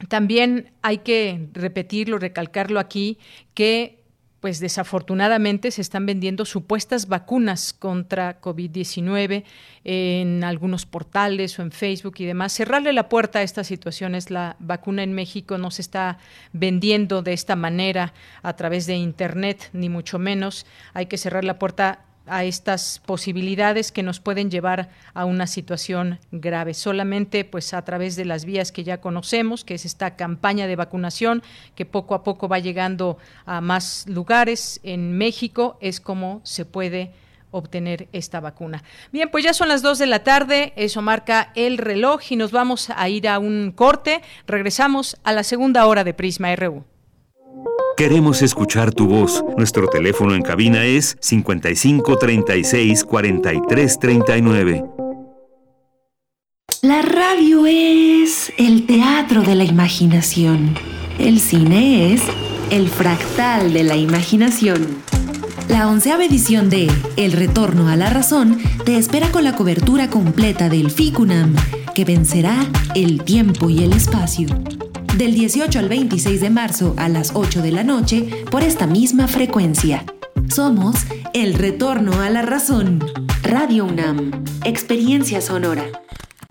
también hay que repetirlo, recalcarlo aquí, que pues desafortunadamente se están vendiendo supuestas vacunas contra COVID-19 en algunos portales o en Facebook y demás. Cerrarle la puerta a estas situaciones, la vacuna en México no se está vendiendo de esta manera a través de Internet, ni mucho menos. Hay que cerrar la puerta a estas posibilidades que nos pueden llevar a una situación grave. Solamente pues a través de las vías que ya conocemos, que es esta campaña de vacunación que poco a poco va llegando a más lugares en México, es como se puede obtener esta vacuna. Bien, pues ya son las dos de la tarde, eso marca el reloj y nos vamos a ir a un corte. Regresamos a la segunda hora de Prisma RU. Queremos escuchar tu voz. Nuestro teléfono en cabina es 55 36 43 39. La radio es el teatro de la imaginación. El cine es el fractal de la imaginación. La onceava edición de El Retorno a la Razón te espera con la cobertura completa del FICUNAM, que vencerá el tiempo y el espacio del 18 al 26 de marzo a las 8 de la noche por esta misma frecuencia. Somos El Retorno a la Razón. Radio UNAM. Experiencia sonora.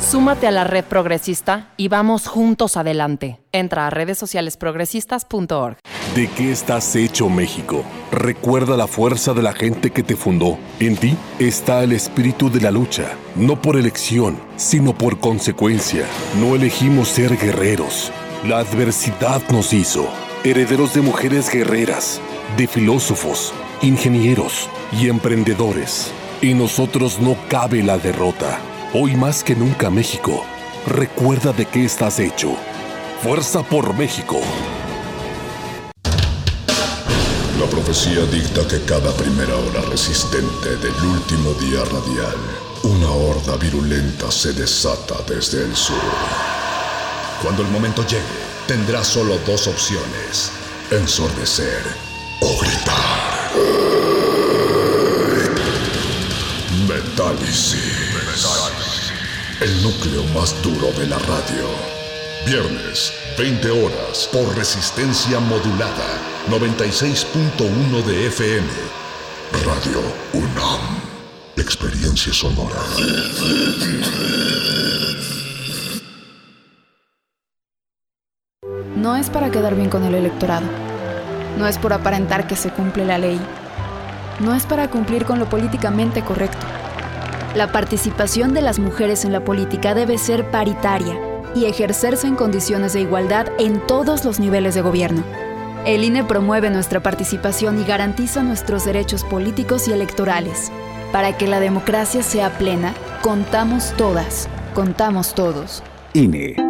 Súmate a la red progresista y vamos juntos adelante. Entra a redes sociales progresistas.org. ¿De qué estás hecho México? Recuerda la fuerza de la gente que te fundó. En ti está el espíritu de la lucha, no por elección, sino por consecuencia. No elegimos ser guerreros. La adversidad nos hizo herederos de mujeres guerreras, de filósofos, ingenieros y emprendedores. Y nosotros no cabe la derrota. Hoy más que nunca México, recuerda de qué estás hecho. Fuerza por México. La profecía dicta que cada primera hora resistente del último día radial, una horda virulenta se desata desde el sur. Cuando el momento llegue, tendrá solo dos opciones, ensordecer o gritar. Metálisis. El núcleo más duro de la radio. Viernes, 20 horas, por resistencia modulada, 96.1 de FM. Radio UNAM. Experiencia sonora. No es para quedar bien con el electorado. No es por aparentar que se cumple la ley. No es para cumplir con lo políticamente correcto. La participación de las mujeres en la política debe ser paritaria y ejercerse en condiciones de igualdad en todos los niveles de gobierno. El INE promueve nuestra participación y garantiza nuestros derechos políticos y electorales. Para que la democracia sea plena, contamos todas, contamos todos. INE.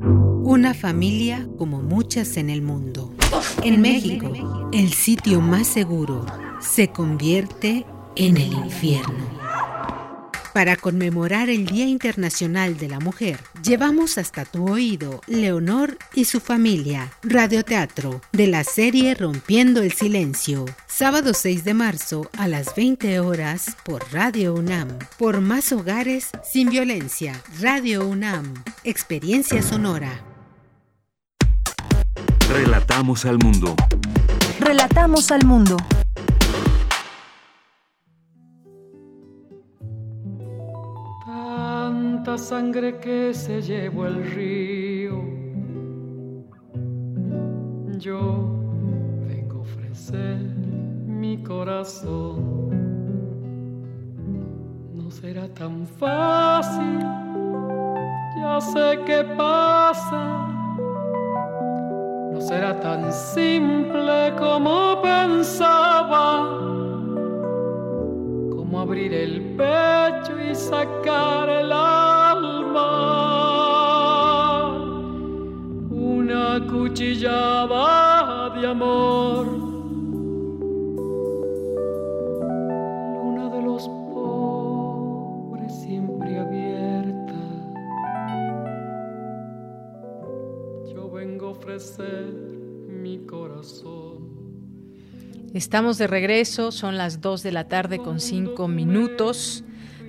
Una familia como muchas en el mundo. En México, el sitio más seguro se convierte en el infierno. Para conmemorar el Día Internacional de la Mujer, llevamos hasta tu oído Leonor y su familia, radioteatro, de la serie Rompiendo el Silencio, sábado 6 de marzo a las 20 horas por Radio UNAM. Por más hogares sin violencia, Radio UNAM, experiencia sonora. Relatamos al mundo. Relatamos al mundo. Tanta sangre que se llevó el río. Yo vengo a ofrecer mi corazón. No será tan fácil, ya sé qué pasa. No será tan simple como pensaba como abrir el pecho y sacar el alma. Una cuchillada de amor. Luna de los pobres siempre abierta. Yo vengo a ofrecer mi corazón. Estamos de regreso, son las 2 de la tarde con 5 minutos.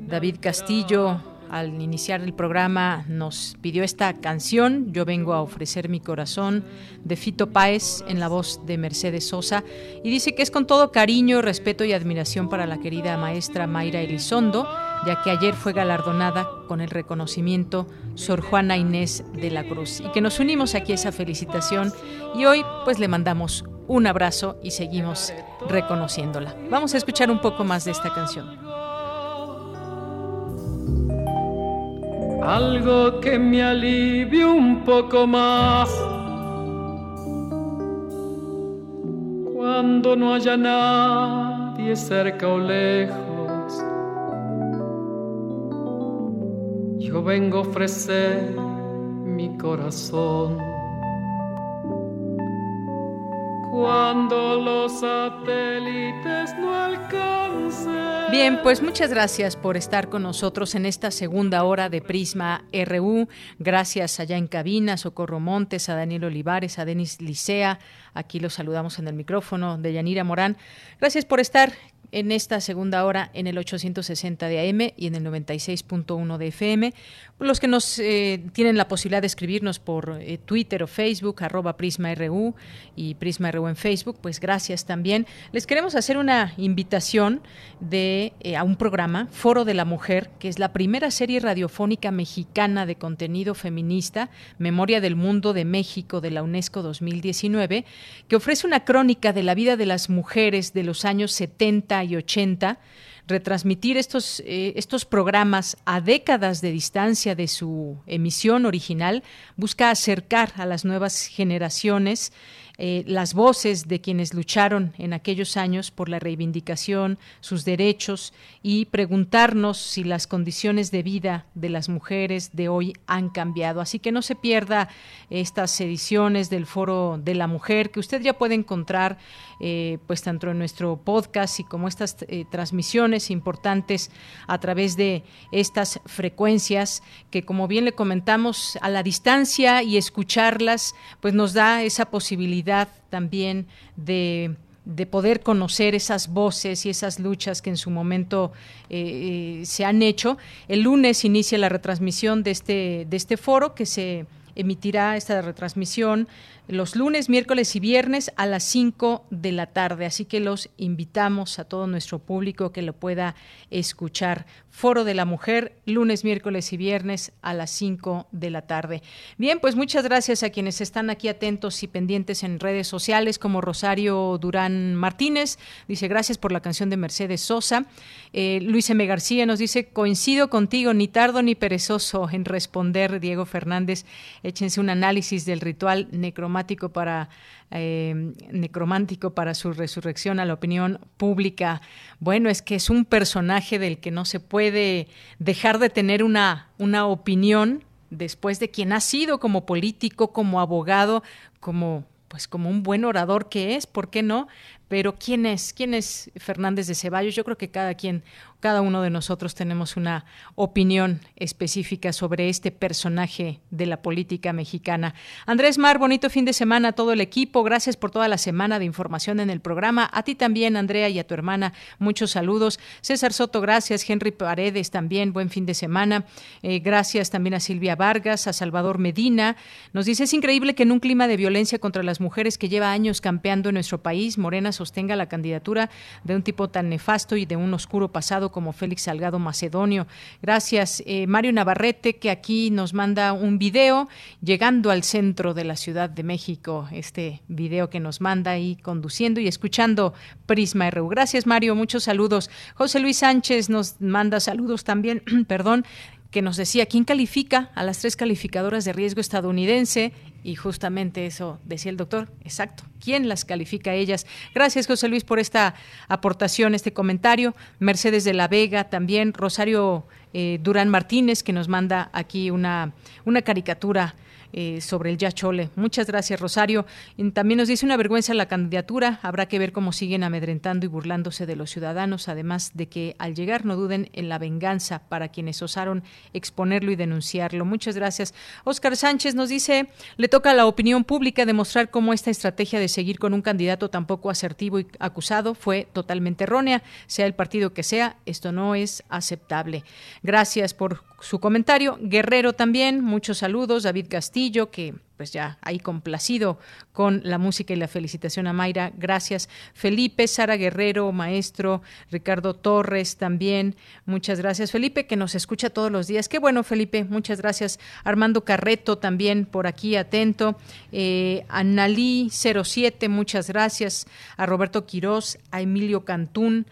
David Castillo, al iniciar el programa, nos pidió esta canción, Yo vengo a ofrecer mi corazón, de Fito Páez, en la voz de Mercedes Sosa, y dice que es con todo cariño, respeto y admiración para la querida maestra Mayra Elizondo, ya que ayer fue galardonada con el reconocimiento Sor Juana Inés de la Cruz, y que nos unimos aquí a esa felicitación, y hoy pues le mandamos un abrazo y seguimos reconociéndola. Vamos a escuchar un poco más de esta canción. Algo que me alivie un poco más. Cuando no haya nadie cerca o lejos, yo vengo a ofrecer mi corazón. Cuando los satélites no alcancen. Bien, pues muchas gracias por estar con nosotros en esta segunda hora de Prisma RU. Gracias allá en cabina, Socorro Montes, a Daniel Olivares, a Denis Licea. Aquí los saludamos en el micrófono de Yanira Morán. Gracias por estar en esta segunda hora en el 860 de AM y en el 96.1 de FM. Los que nos eh, tienen la posibilidad de escribirnos por eh, Twitter o Facebook, arroba PrismaRU y PrismaRU en Facebook, pues gracias también. Les queremos hacer una invitación de, eh, a un programa, Foro de la Mujer, que es la primera serie radiofónica mexicana de contenido feminista, Memoria del Mundo de México de la UNESCO 2019, que ofrece una crónica de la vida de las mujeres de los años 70 y 80 retransmitir estos, eh, estos programas a décadas de distancia de su emisión original busca acercar a las nuevas generaciones eh, las voces de quienes lucharon en aquellos años por la reivindicación, sus derechos y preguntarnos si las condiciones de vida de las mujeres de hoy han cambiado. Así que no se pierda estas ediciones del Foro de la Mujer que usted ya puede encontrar eh, pues tanto en nuestro podcast y como estas eh, transmisiones importantes a través de estas frecuencias que como bien le comentamos a la distancia y escucharlas pues nos da esa posibilidad también de poder conocer esas voces y esas luchas que en su momento eh, se han hecho. El lunes inicia la retransmisión de este, de este foro que se emitirá esta retransmisión los lunes, miércoles y viernes a las 5 de la tarde. Así que los invitamos a todo nuestro público que lo pueda escuchar. Foro de la Mujer, lunes, miércoles y viernes a las 5 de la tarde. Bien, pues muchas gracias a quienes están aquí atentos y pendientes en redes sociales, como Rosario Durán Martínez, dice gracias por la canción de Mercedes Sosa. Eh, Luis M. García nos dice, coincido contigo, ni tardo ni perezoso en responder, Diego Fernández, échense un análisis del ritual para eh, necromántico para su resurrección a la opinión pública. Bueno, es que es un personaje del que no se puede dejar de tener una, una opinión después de quien ha sido como político, como abogado, como pues como un buen orador que es, ¿por qué no? Pero ¿quién es? ¿Quién es Fernández de Ceballos? Yo creo que cada quien cada uno de nosotros tenemos una opinión específica sobre este personaje de la política mexicana. Andrés Mar, bonito fin de semana a todo el equipo. Gracias por toda la semana de información en el programa. A ti también, Andrea, y a tu hermana, muchos saludos. César Soto, gracias. Henry Paredes también, buen fin de semana. Eh, gracias también a Silvia Vargas, a Salvador Medina. Nos dice, es increíble que en un clima de violencia contra las mujeres que lleva años campeando en nuestro país, Morena sostenga la candidatura de un tipo tan nefasto y de un oscuro pasado como Félix Salgado Macedonio. Gracias, eh, Mario Navarrete, que aquí nos manda un video llegando al centro de la Ciudad de México. Este video que nos manda ahí conduciendo y escuchando Prisma RU. Gracias, Mario. Muchos saludos. José Luis Sánchez nos manda saludos también, perdón que nos decía quién califica a las tres calificadoras de riesgo estadounidense y justamente eso decía el doctor, exacto, ¿quién las califica a ellas? Gracias José Luis por esta aportación, este comentario. Mercedes de la Vega también, Rosario eh, Durán Martínez que nos manda aquí una, una caricatura eh, sobre el Yachole. Muchas gracias, Rosario. también nos dice una vergüenza la candidatura. Habrá que ver cómo siguen amedrentando y burlándose de los ciudadanos, además de que al llegar no duden en la venganza para quienes osaron exponerlo y denunciarlo. Muchas gracias. Oscar Sánchez nos dice, le toca a la opinión pública demostrar cómo esta estrategia de seguir con un candidato tan poco asertivo y acusado fue totalmente errónea, sea el partido que sea, esto no es aceptable. Gracias por su comentario. Guerrero también, muchos saludos. David Castillo, que pues ya ahí complacido con la música y la felicitación a Mayra. Gracias. Felipe, Sara Guerrero, maestro, Ricardo Torres también. Muchas gracias. Felipe, que nos escucha todos los días. Qué bueno, Felipe. Muchas gracias. Armando Carreto también por aquí atento. Eh, Analí 07, muchas gracias. A Roberto Quirós, a Emilio Cantún.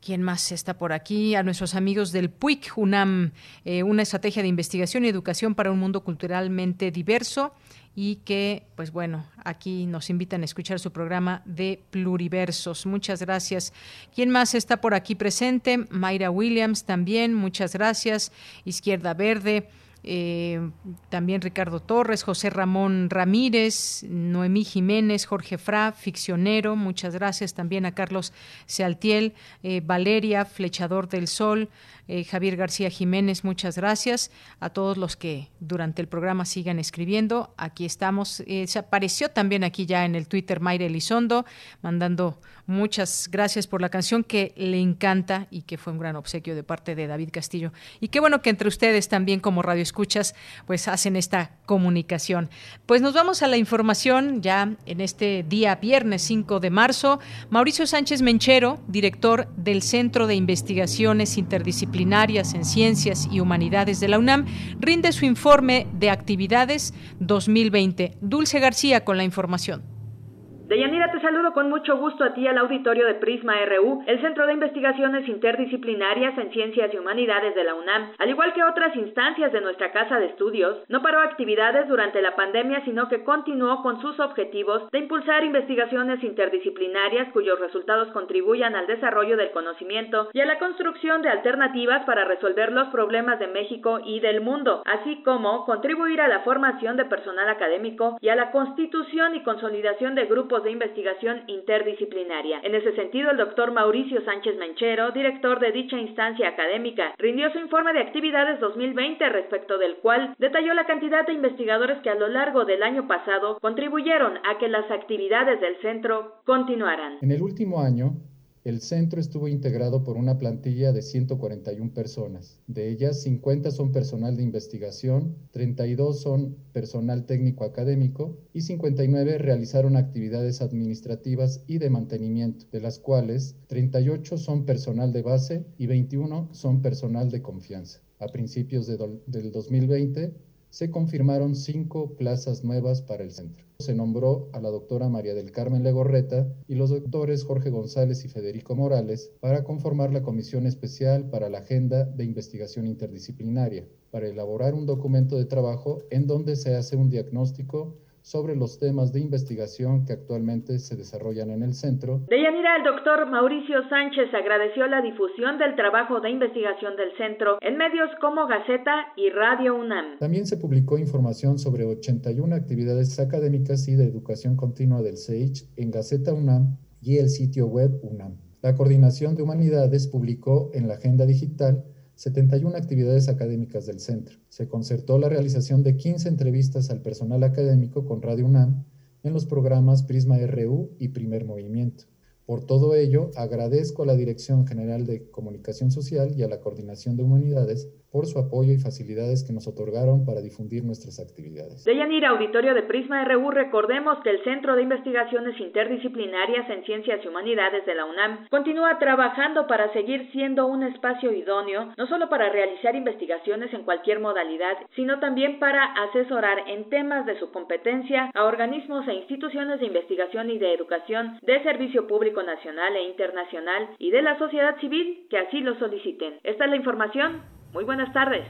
¿Quién más está por aquí? A nuestros amigos del PUIC, UNAM, eh, una estrategia de investigación y educación para un mundo culturalmente diverso y que, pues bueno, aquí nos invitan a escuchar su programa de pluriversos. Muchas gracias. ¿Quién más está por aquí presente? Mayra Williams también, muchas gracias. Izquierda Verde. Eh, también Ricardo Torres, José Ramón Ramírez, Noemí Jiménez, Jorge Fra, ficcionero, muchas gracias también a Carlos Sealtiel, eh, Valeria, Flechador del Sol, eh, Javier García Jiménez, muchas gracias a todos los que durante el programa sigan escribiendo. Aquí estamos. se apareció también aquí ya en el Twitter Mayra Elizondo, mandando muchas gracias por la canción que le encanta y que fue un gran obsequio de parte de David Castillo. Y qué bueno que entre ustedes también como Radio escuchas, pues hacen esta comunicación. Pues nos vamos a la información ya en este día viernes 5 de marzo. Mauricio Sánchez Menchero, director del Centro de Investigaciones Interdisciplinarias en Ciencias y Humanidades de la UNAM, rinde su informe de actividades 2020. Dulce García con la información. Deyanira, te saludo con mucho gusto a ti al auditorio de Prisma RU, el Centro de Investigaciones Interdisciplinarias en Ciencias y Humanidades de la UNAM, al igual que otras instancias de nuestra casa de estudios, no paró actividades durante la pandemia, sino que continuó con sus objetivos de impulsar investigaciones interdisciplinarias cuyos resultados contribuyan al desarrollo del conocimiento y a la construcción de alternativas para resolver los problemas de México y del mundo, así como contribuir a la formación de personal académico y a la constitución y consolidación de grupos de investigación interdisciplinaria. En ese sentido, el doctor Mauricio Sánchez Menchero, director de dicha instancia académica, rindió su informe de actividades 2020 respecto del cual detalló la cantidad de investigadores que a lo largo del año pasado contribuyeron a que las actividades del centro continuaran. En el último año, el centro estuvo integrado por una plantilla de 141 personas. De ellas, 50 son personal de investigación, 32 son personal técnico académico y 59 realizaron actividades administrativas y de mantenimiento, de las cuales 38 son personal de base y 21 son personal de confianza. A principios de del 2020 se confirmaron cinco plazas nuevas para el centro. Se nombró a la doctora María del Carmen Legorreta y los doctores Jorge González y Federico Morales para conformar la Comisión Especial para la Agenda de Investigación Interdisciplinaria, para elaborar un documento de trabajo en donde se hace un diagnóstico sobre los temas de investigación que actualmente se desarrollan en el centro. De Yanira, el doctor Mauricio Sánchez agradeció la difusión del trabajo de investigación del centro en medios como Gaceta y Radio UNAM. También se publicó información sobre 81 actividades académicas y de educación continua del SEICH en Gaceta UNAM y el sitio web UNAM. La Coordinación de Humanidades publicó en la Agenda Digital 71 actividades académicas del centro. Se concertó la realización de 15 entrevistas al personal académico con Radio UNAM en los programas Prisma RU y Primer Movimiento. Por todo ello, agradezco a la Dirección General de Comunicación Social y a la Coordinación de Humanidades por su apoyo y facilidades que nos otorgaron para difundir nuestras actividades. De Yanira, auditorio de Prisma RU, recordemos que el Centro de Investigaciones Interdisciplinarias en Ciencias y Humanidades de la UNAM continúa trabajando para seguir siendo un espacio idóneo, no solo para realizar investigaciones en cualquier modalidad, sino también para asesorar en temas de su competencia a organismos e instituciones de investigación y de educación de servicio público nacional e internacional y de la sociedad civil que así lo soliciten. Esta es la información. Muy buenas tardes.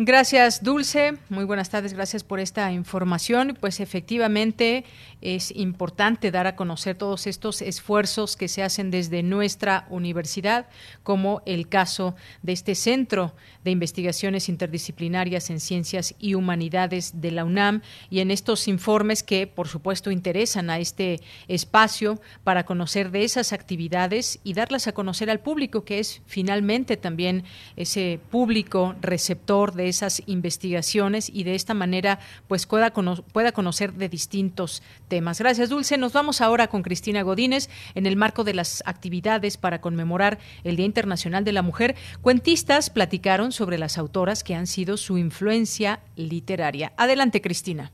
Gracias, Dulce. Muy buenas tardes. Gracias por esta información. Pues efectivamente es importante dar a conocer todos estos esfuerzos que se hacen desde nuestra universidad, como el caso de este Centro de Investigaciones Interdisciplinarias en Ciencias y Humanidades de la UNAM y en estos informes que, por supuesto, interesan a este espacio para conocer de esas actividades y darlas a conocer al público, que es finalmente también ese público receptor de esas investigaciones y de esta manera pues pueda, pueda conocer de distintos temas. Gracias, Dulce. Nos vamos ahora con Cristina Godínez en el marco de las actividades para conmemorar el Día Internacional de la Mujer. Cuentistas platicaron sobre las autoras que han sido su influencia literaria. Adelante, Cristina.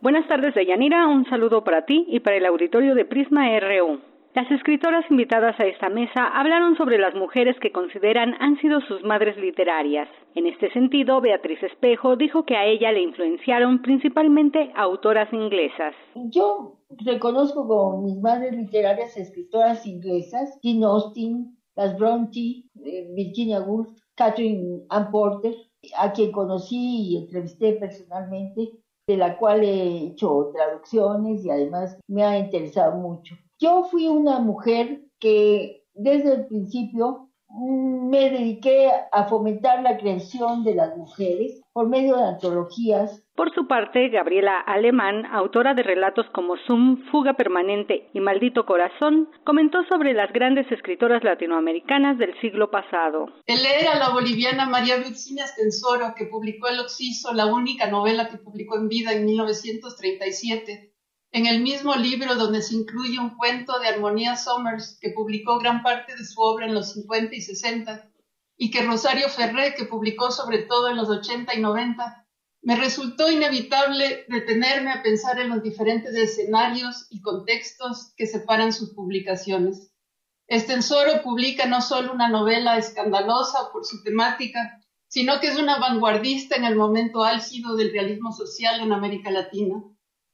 Buenas tardes, Deyanira. Un saludo para ti y para el auditorio de Prisma RU. Las escritoras invitadas a esta mesa hablaron sobre las mujeres que consideran han sido sus madres literarias. En este sentido, Beatriz Espejo dijo que a ella le influenciaron principalmente autoras inglesas. Yo reconozco como mis madres literarias escritoras inglesas, Jane Austen, las Bronte, eh, Virginia Woolf, Catherine Ann Porter, a quien conocí y entrevisté personalmente, de la cual he hecho traducciones y además me ha interesado mucho. Yo fui una mujer que desde el principio mm, me dediqué a fomentar la creación de las mujeres por medio de antologías. Por su parte, Gabriela Alemán, autora de relatos como Zoom, Fuga Permanente y Maldito Corazón, comentó sobre las grandes escritoras latinoamericanas del siglo pasado. El leer a la boliviana María Virginia Stensoro, que publicó El Oxiso, la única novela que publicó en vida en 1937, en el mismo libro donde se incluye un cuento de Armonía Somers, que publicó gran parte de su obra en los 50 y 60, y que Rosario Ferré, que publicó sobre todo en los 80 y 90, me resultó inevitable detenerme a pensar en los diferentes escenarios y contextos que separan sus publicaciones. Estensoro publica no solo una novela escandalosa por su temática, sino que es una vanguardista en el momento álgido del realismo social en América Latina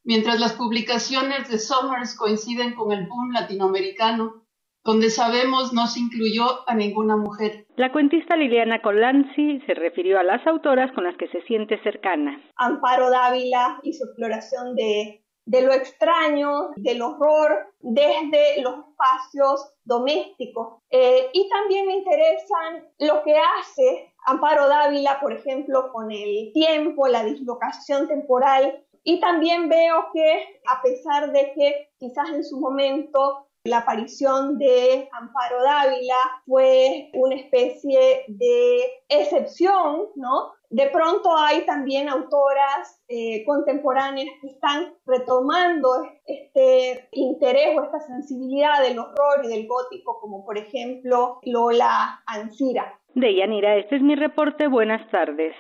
mientras las publicaciones de Summers coinciden con el boom latinoamericano, donde sabemos no se incluyó a ninguna mujer. La cuentista Liliana Colanzi se refirió a las autoras con las que se siente cercana. Amparo Dávila y su exploración de, de lo extraño, del horror, desde los espacios domésticos. Eh, y también me interesan lo que hace Amparo Dávila, por ejemplo, con el tiempo, la dislocación temporal. Y también veo que, a pesar de que quizás en su momento la aparición de Amparo Dávila fue una especie de excepción, ¿no? De pronto hay también autoras eh, contemporáneas que están retomando este interés o esta sensibilidad del horror y del gótico, como por ejemplo Lola Ancira. De Yanira, este es mi reporte. Buenas tardes.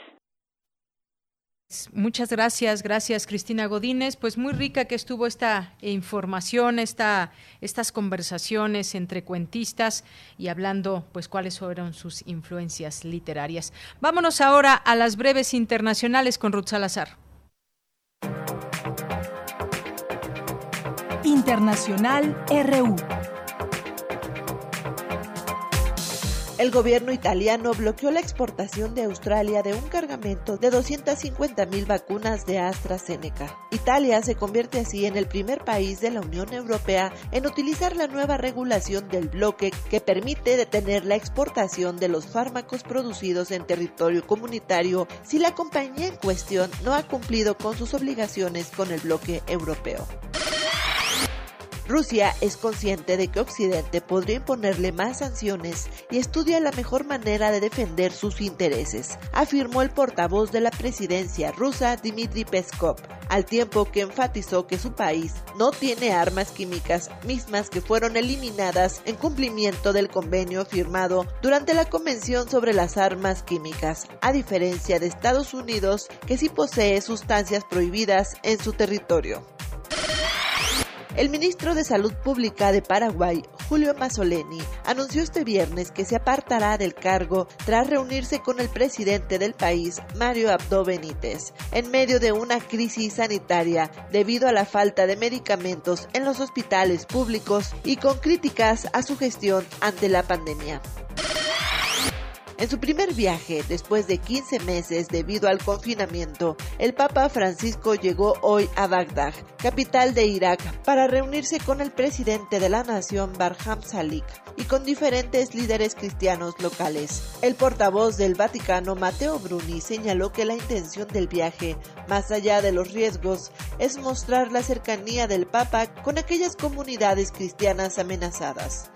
Muchas gracias, gracias Cristina Godínez. Pues muy rica que estuvo esta información, esta, estas conversaciones entre cuentistas y hablando pues cuáles fueron sus influencias literarias. Vámonos ahora a las breves internacionales con Ruth Salazar. Internacional RU. El gobierno italiano bloqueó la exportación de Australia de un cargamento de 250.000 vacunas de AstraZeneca. Italia se convierte así en el primer país de la Unión Europea en utilizar la nueva regulación del bloque que permite detener la exportación de los fármacos producidos en territorio comunitario si la compañía en cuestión no ha cumplido con sus obligaciones con el bloque europeo. Rusia es consciente de que Occidente podría imponerle más sanciones y estudia la mejor manera de defender sus intereses, afirmó el portavoz de la presidencia rusa Dmitry Peskov, al tiempo que enfatizó que su país no tiene armas químicas mismas que fueron eliminadas en cumplimiento del convenio firmado durante la Convención sobre las Armas Químicas, a diferencia de Estados Unidos que sí posee sustancias prohibidas en su territorio. El ministro de Salud Pública de Paraguay, Julio Mazzoleni, anunció este viernes que se apartará del cargo tras reunirse con el presidente del país, Mario Abdo Benítez, en medio de una crisis sanitaria debido a la falta de medicamentos en los hospitales públicos y con críticas a su gestión ante la pandemia. En su primer viaje, después de 15 meses debido al confinamiento, el Papa Francisco llegó hoy a Bagdad, capital de Irak, para reunirse con el presidente de la nación Barham Salik y con diferentes líderes cristianos locales. El portavoz del Vaticano, Matteo Bruni, señaló que la intención del viaje, más allá de los riesgos, es mostrar la cercanía del Papa con aquellas comunidades cristianas amenazadas.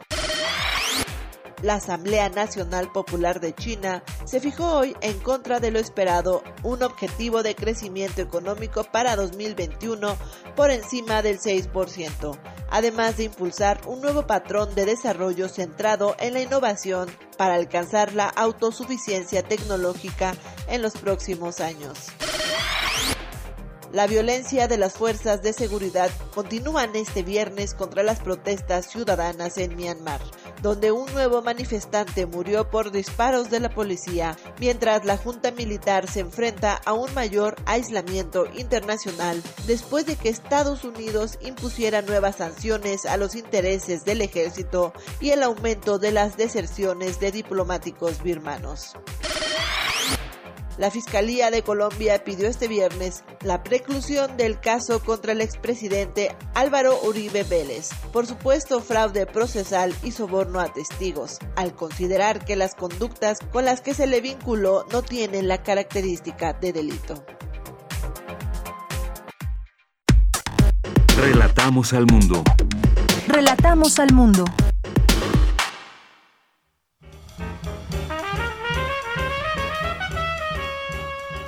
La Asamblea Nacional Popular de China se fijó hoy en contra de lo esperado un objetivo de crecimiento económico para 2021 por encima del 6%, además de impulsar un nuevo patrón de desarrollo centrado en la innovación para alcanzar la autosuficiencia tecnológica en los próximos años. La violencia de las fuerzas de seguridad continúan este viernes contra las protestas ciudadanas en Myanmar, donde un nuevo manifestante murió por disparos de la policía, mientras la Junta Militar se enfrenta a un mayor aislamiento internacional después de que Estados Unidos impusiera nuevas sanciones a los intereses del ejército y el aumento de las deserciones de diplomáticos birmanos. La Fiscalía de Colombia pidió este viernes la preclusión del caso contra el expresidente Álvaro Uribe Vélez por supuesto fraude procesal y soborno a testigos, al considerar que las conductas con las que se le vinculó no tienen la característica de delito. Relatamos al mundo. Relatamos al mundo.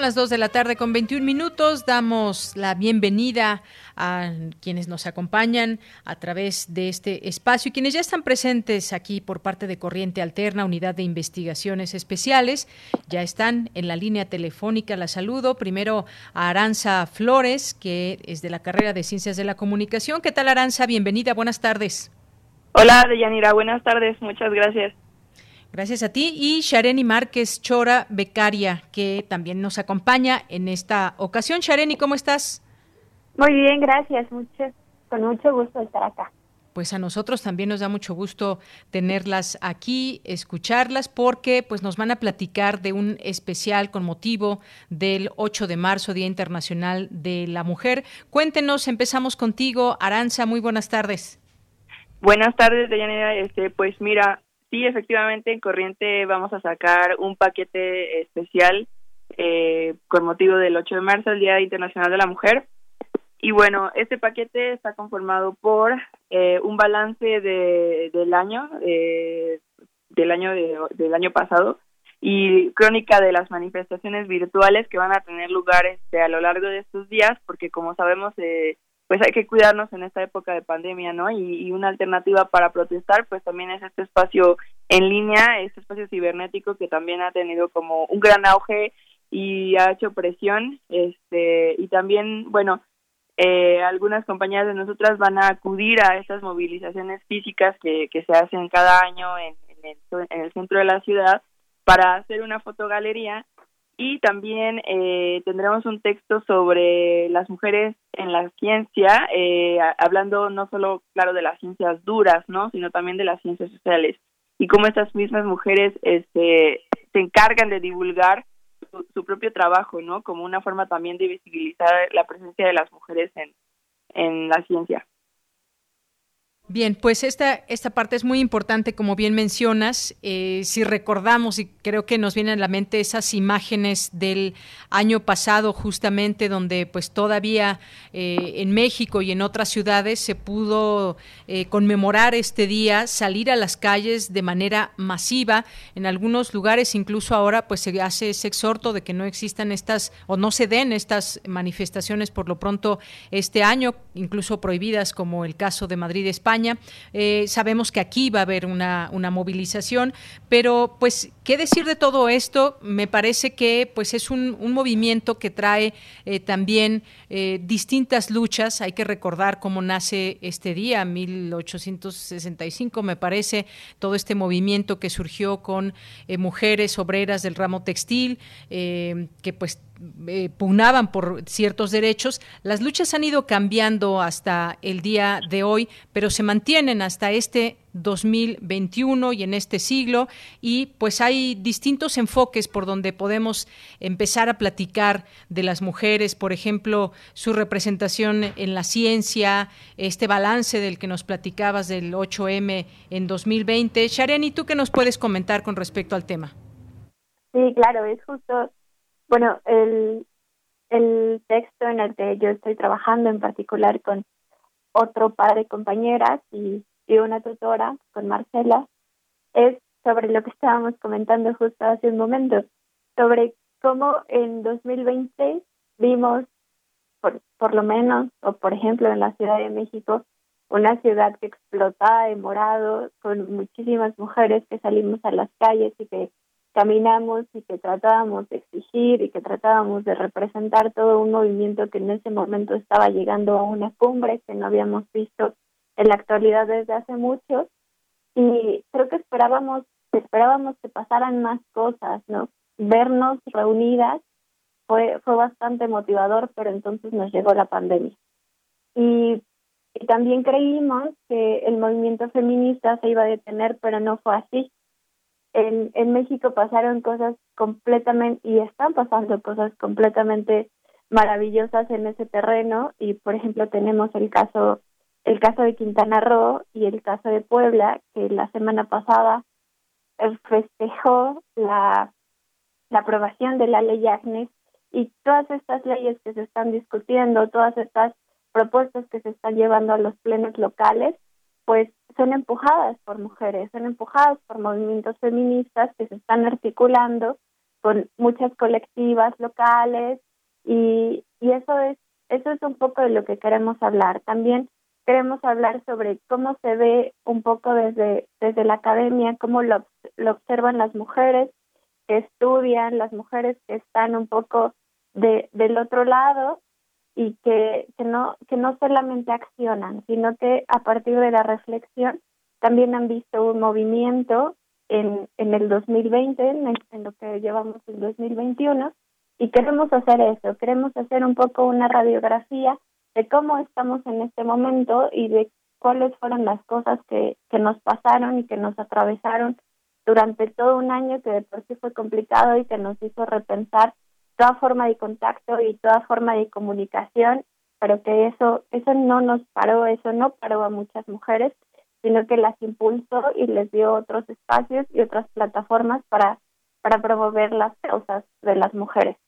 Son las 2 de la tarde con 21 minutos. Damos la bienvenida a quienes nos acompañan a través de este espacio y quienes ya están presentes aquí por parte de Corriente Alterna, Unidad de Investigaciones Especiales. Ya están en la línea telefónica. La saludo. Primero a Aranza Flores, que es de la carrera de Ciencias de la Comunicación. ¿Qué tal, Aranza? Bienvenida. Buenas tardes. Hola, Deyanira. Buenas tardes. Muchas gracias. Gracias a ti. Y Shareni Márquez Chora, becaria, que también nos acompaña en esta ocasión. Shareni, ¿cómo estás? Muy bien, gracias. Mucho, con mucho gusto estar acá. Pues a nosotros también nos da mucho gusto tenerlas aquí, escucharlas, porque pues nos van a platicar de un especial con motivo del 8 de marzo, Día Internacional de la Mujer. Cuéntenos, empezamos contigo, Aranza, muy buenas tardes. Buenas tardes, Deyanira. Este, pues mira, Sí, efectivamente, en Corriente vamos a sacar un paquete especial eh, con motivo del 8 de marzo, el Día Internacional de la Mujer. Y bueno, este paquete está conformado por eh, un balance de, del año, eh, del año del año pasado, y crónica de las manifestaciones virtuales que van a tener lugar este, a lo largo de estos días, porque como sabemos, eh, pues hay que cuidarnos en esta época de pandemia, ¿no? Y, una alternativa para protestar, pues también es este espacio en línea, este espacio cibernético que también ha tenido como un gran auge y ha hecho presión, este, y también, bueno, eh, algunas compañías de nosotras van a acudir a estas movilizaciones físicas que, que se hacen cada año en, en, el, en el centro de la ciudad para hacer una fotogalería y también eh, tendremos un texto sobre las mujeres en la ciencia, eh, hablando no solo, claro, de las ciencias duras, ¿no? Sino también de las ciencias sociales y cómo estas mismas mujeres este, se encargan de divulgar su, su, propio trabajo, ¿no? Como una forma también de visibilizar la presencia de las mujeres en, en la ciencia. Bien, pues esta, esta parte es muy importante, como bien mencionas. Eh, si recordamos, y creo que nos vienen a la mente esas imágenes del año pasado, justamente, donde pues todavía eh, en México y en otras ciudades se pudo eh, conmemorar este día, salir a las calles de manera masiva. En algunos lugares, incluso ahora, pues se hace ese exhorto de que no existan estas o no se den estas manifestaciones por lo pronto este año, incluso prohibidas, como el caso de Madrid, España eh, sabemos que aquí va a haber una, una, movilización, pero pues, ¿qué decir de todo esto? Me parece que pues es un, movimiento que trae eh, también eh, distintas luchas. Hay que recordar cómo nace este día, 1865, me parece, todo este movimiento que surgió con mujeres obreras del ramo textil, que pues eh, pugnaban por ciertos derechos. Las luchas han ido cambiando hasta el día de hoy, pero se mantienen hasta este 2021 y en este siglo y pues hay distintos enfoques por donde podemos empezar a platicar de las mujeres, por ejemplo, su representación en la ciencia, este balance del que nos platicabas del 8M en 2020. Shareni, ¿tú qué nos puedes comentar con respecto al tema? Sí, claro, es justo bueno, el, el texto en el que yo estoy trabajando en particular con otro par de compañeras y, y una tutora, con Marcela, es sobre lo que estábamos comentando justo hace un momento, sobre cómo en 2020 vimos, por, por lo menos, o por ejemplo en la Ciudad de México, una ciudad que explotaba de morado, con muchísimas mujeres que salimos a las calles y que caminamos y que tratábamos de exigir y que tratábamos de representar todo un movimiento que en ese momento estaba llegando a una cumbre que no habíamos visto en la actualidad desde hace mucho. Y creo que esperábamos esperábamos que pasaran más cosas no vernos reunidas fue fue bastante motivador pero entonces nos llegó la pandemia. Y, y también creímos que el movimiento feminista se iba a detener pero no fue así en, en México pasaron cosas completamente, y están pasando cosas completamente maravillosas en ese terreno, y por ejemplo tenemos el caso, el caso de Quintana Roo y el caso de Puebla, que la semana pasada festejó la, la aprobación de la ley Agnes. Y todas estas leyes que se están discutiendo, todas estas propuestas que se están llevando a los plenos locales, pues son empujadas por mujeres, son empujadas por movimientos feministas que se están articulando con muchas colectivas locales y, y eso es eso es un poco de lo que queremos hablar. También queremos hablar sobre cómo se ve un poco desde, desde la academia, cómo lo, lo observan las mujeres que estudian, las mujeres que están un poco de, del otro lado y que, que, no, que no solamente accionan, sino que a partir de la reflexión también han visto un movimiento en, en el 2020, en, en lo que llevamos en 2021, y queremos hacer eso, queremos hacer un poco una radiografía de cómo estamos en este momento y de cuáles fueron las cosas que, que nos pasaron y que nos atravesaron durante todo un año que de por sí fue complicado y que nos hizo repensar toda forma de contacto y toda forma de comunicación, pero que eso, eso no nos paró, eso no paró a muchas mujeres, sino que las impulsó y les dio otros espacios y otras plataformas para, para promover las causas de las mujeres.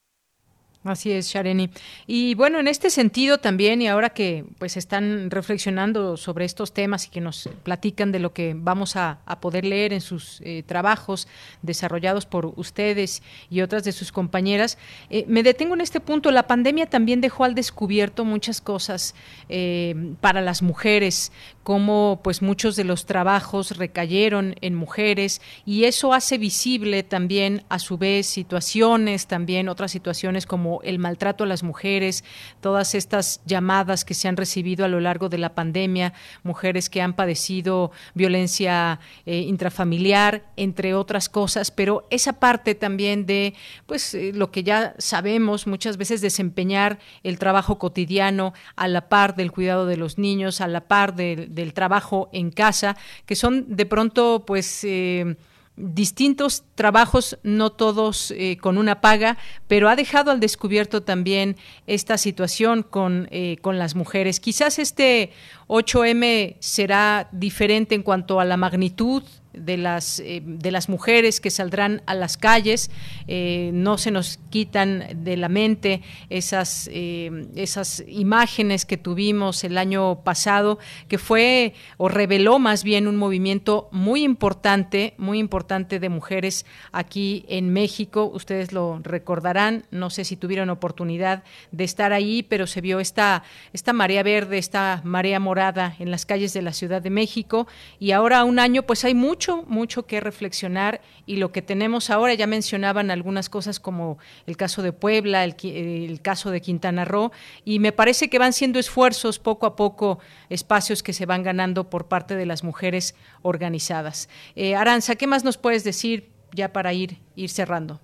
Así es, Shareni. Y bueno, en este sentido también, y ahora que pues están reflexionando sobre estos temas y que nos platican de lo que vamos a, poder leer en sus eh, trabajos desarrollados por ustedes y otras de sus compañeras, eh, me detengo en este punto. La pandemia también dejó al descubierto muchas cosas eh, para las mujeres, como pues muchos de los trabajos recayeron en mujeres y eso hace visible también a su vez situaciones, también otras situaciones como el maltrato a las mujeres, todas estas llamadas que se han recibido a lo largo de la pandemia, mujeres que han padecido violencia eh, intrafamiliar, entre otras cosas, pero esa parte también de pues eh, lo que ya sabemos muchas veces desempeñar el trabajo cotidiano a la par del cuidado de los niños, a la par del trabajo en casa, que son de pronto pues eh, distintos trabajos, no todos eh, con una paga, pero ha dejado al descubierto también esta situación con, eh, con las mujeres. Quizás este 8M será diferente en cuanto a la magnitud de las, eh, de las mujeres que saldrán a las calles. Eh, no se nos quitan de la mente esas, eh, esas imágenes que tuvimos el año pasado, que fue o reveló más bien un movimiento muy importante, muy importante de mujeres aquí en México. Ustedes lo recordarán, no sé si tuvieron oportunidad de estar ahí, pero se vio esta, esta marea verde, esta marea morada en las calles de la Ciudad de México y ahora un año pues hay mucho mucho, mucho que reflexionar y lo que tenemos ahora, ya mencionaban algunas cosas como el caso de Puebla, el, caso de Quintana Roo, y me parece que van siendo esfuerzos poco a poco, espacios que se van ganando por parte de las mujeres organizadas. Eh, Aranza, ¿qué más nos puedes decir ya para ir, ir cerrando?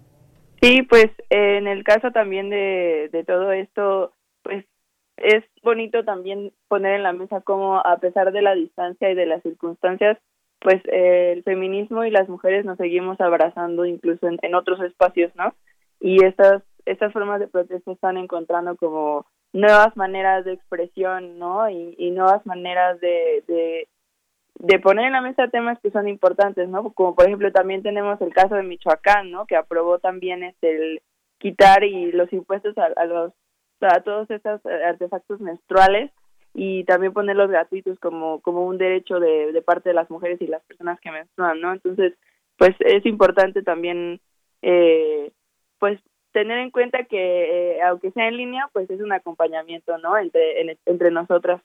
Sí, pues en el caso también de, de todo esto, pues es bonito también poner en la mesa cómo a pesar de la distancia y de las circunstancias, pues eh, el feminismo y las mujeres nos seguimos abrazando incluso en, otros espacios, ¿no? Y estas, estas formas de protesta están encontrando como nuevas maneras de expresión, ¿no? Y, nuevas maneras de, de, de, poner en la mesa temas que son importantes, ¿no? Como por ejemplo también tenemos el caso de Michoacán, ¿no? Que aprobó también este el quitar y los impuestos a, a los a todos estos artefactos menstruales y también ponerlos gratuitos como, como un derecho de, parte de las mujeres y las personas que menstruan, ¿no? Entonces, pues es importante también, eh, pues tener en cuenta que eh, aunque sea en línea, pues es un acompañamiento, ¿no? Entre, entre nosotras.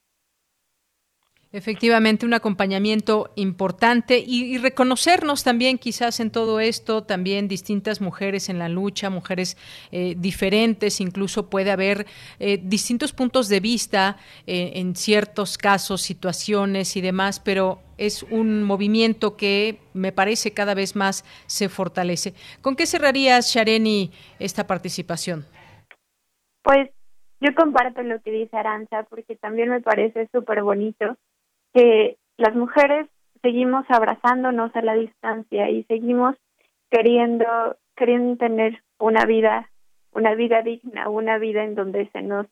Efectivamente, un acompañamiento importante y, reconocernos también quizás en todo esto, también distintas mujeres en la lucha, mujeres eh, diferentes, incluso puede haber eh, distintos puntos de vista eh, en ciertos casos, situaciones y demás, pero es un movimiento que me parece cada vez más se fortalece. ¿Con qué cerrarías, Shareni, esta participación? Pues yo comparto lo que dice Aranza porque también me parece súper bonito que las mujeres seguimos abrazándonos a la distancia y seguimos queriendo queriendo tener una vida una vida digna una vida en donde se nos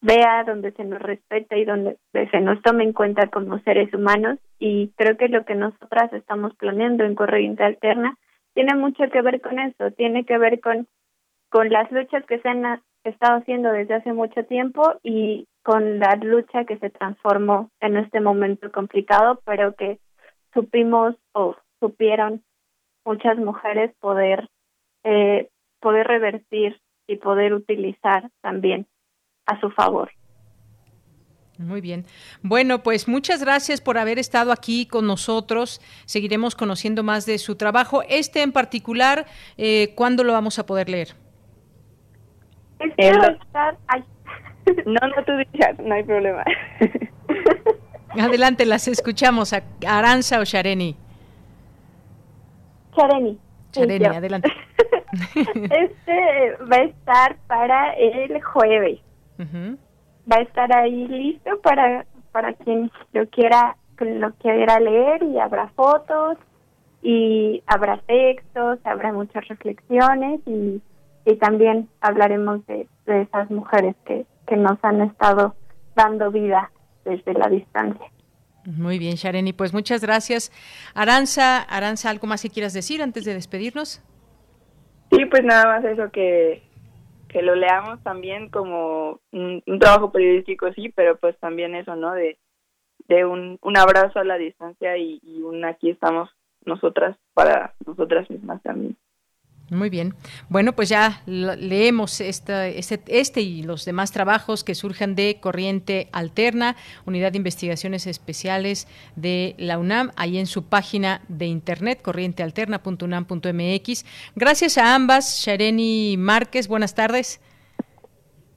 vea donde se nos respeta y donde se nos tome en cuenta como seres humanos. Y creo que lo que nosotras estamos planeando en Corriente Alterna tiene mucho que ver con eso tiene que ver con con las luchas que se han estado haciendo desde hace mucho tiempo y con la lucha que se transformó en este momento complicado, pero que supimos o supieron muchas mujeres poder eh, poder revertir y poder utilizar también a su favor. Muy bien. Bueno, pues muchas gracias por haber estado aquí con nosotros. Seguiremos conociendo más de su trabajo. Este en particular, eh, ¿cuándo lo vamos a poder leer? Este estar... No, no, tú dices, no hay problema. Adelante, las escuchamos. Aranza o Shareni. Shareni. Shareni, adelante. Este va a estar para el jueves. Va a estar ahí listo para, para quien lo quiera, lo quiera leer y habrá fotos y habrá textos, habrá muchas reflexiones y, y también hablaremos de, de esas mujeres que, que nos han estado dando vida desde la distancia. Muy bien, Shareni, pues muchas gracias. Aranza, Aranza, ¿algo más que quieras decir antes de despedirnos? Sí, pues nada más eso que, que lo leamos también como un, trabajo periodístico, sí, pero pues también eso, ¿no? De, de un, un abrazo a la distancia y, y un aquí estamos nosotras para nosotras mismas también. Muy bien. Bueno, pues ya leemos esta, este, este y los demás trabajos que surjan de Corriente Alterna, Unidad de Investigaciones Especiales de la UNAM, ahí en su página de internet, corrientealterna.unam.mx. Gracias a ambas, Shareni Márquez, buenas tardes.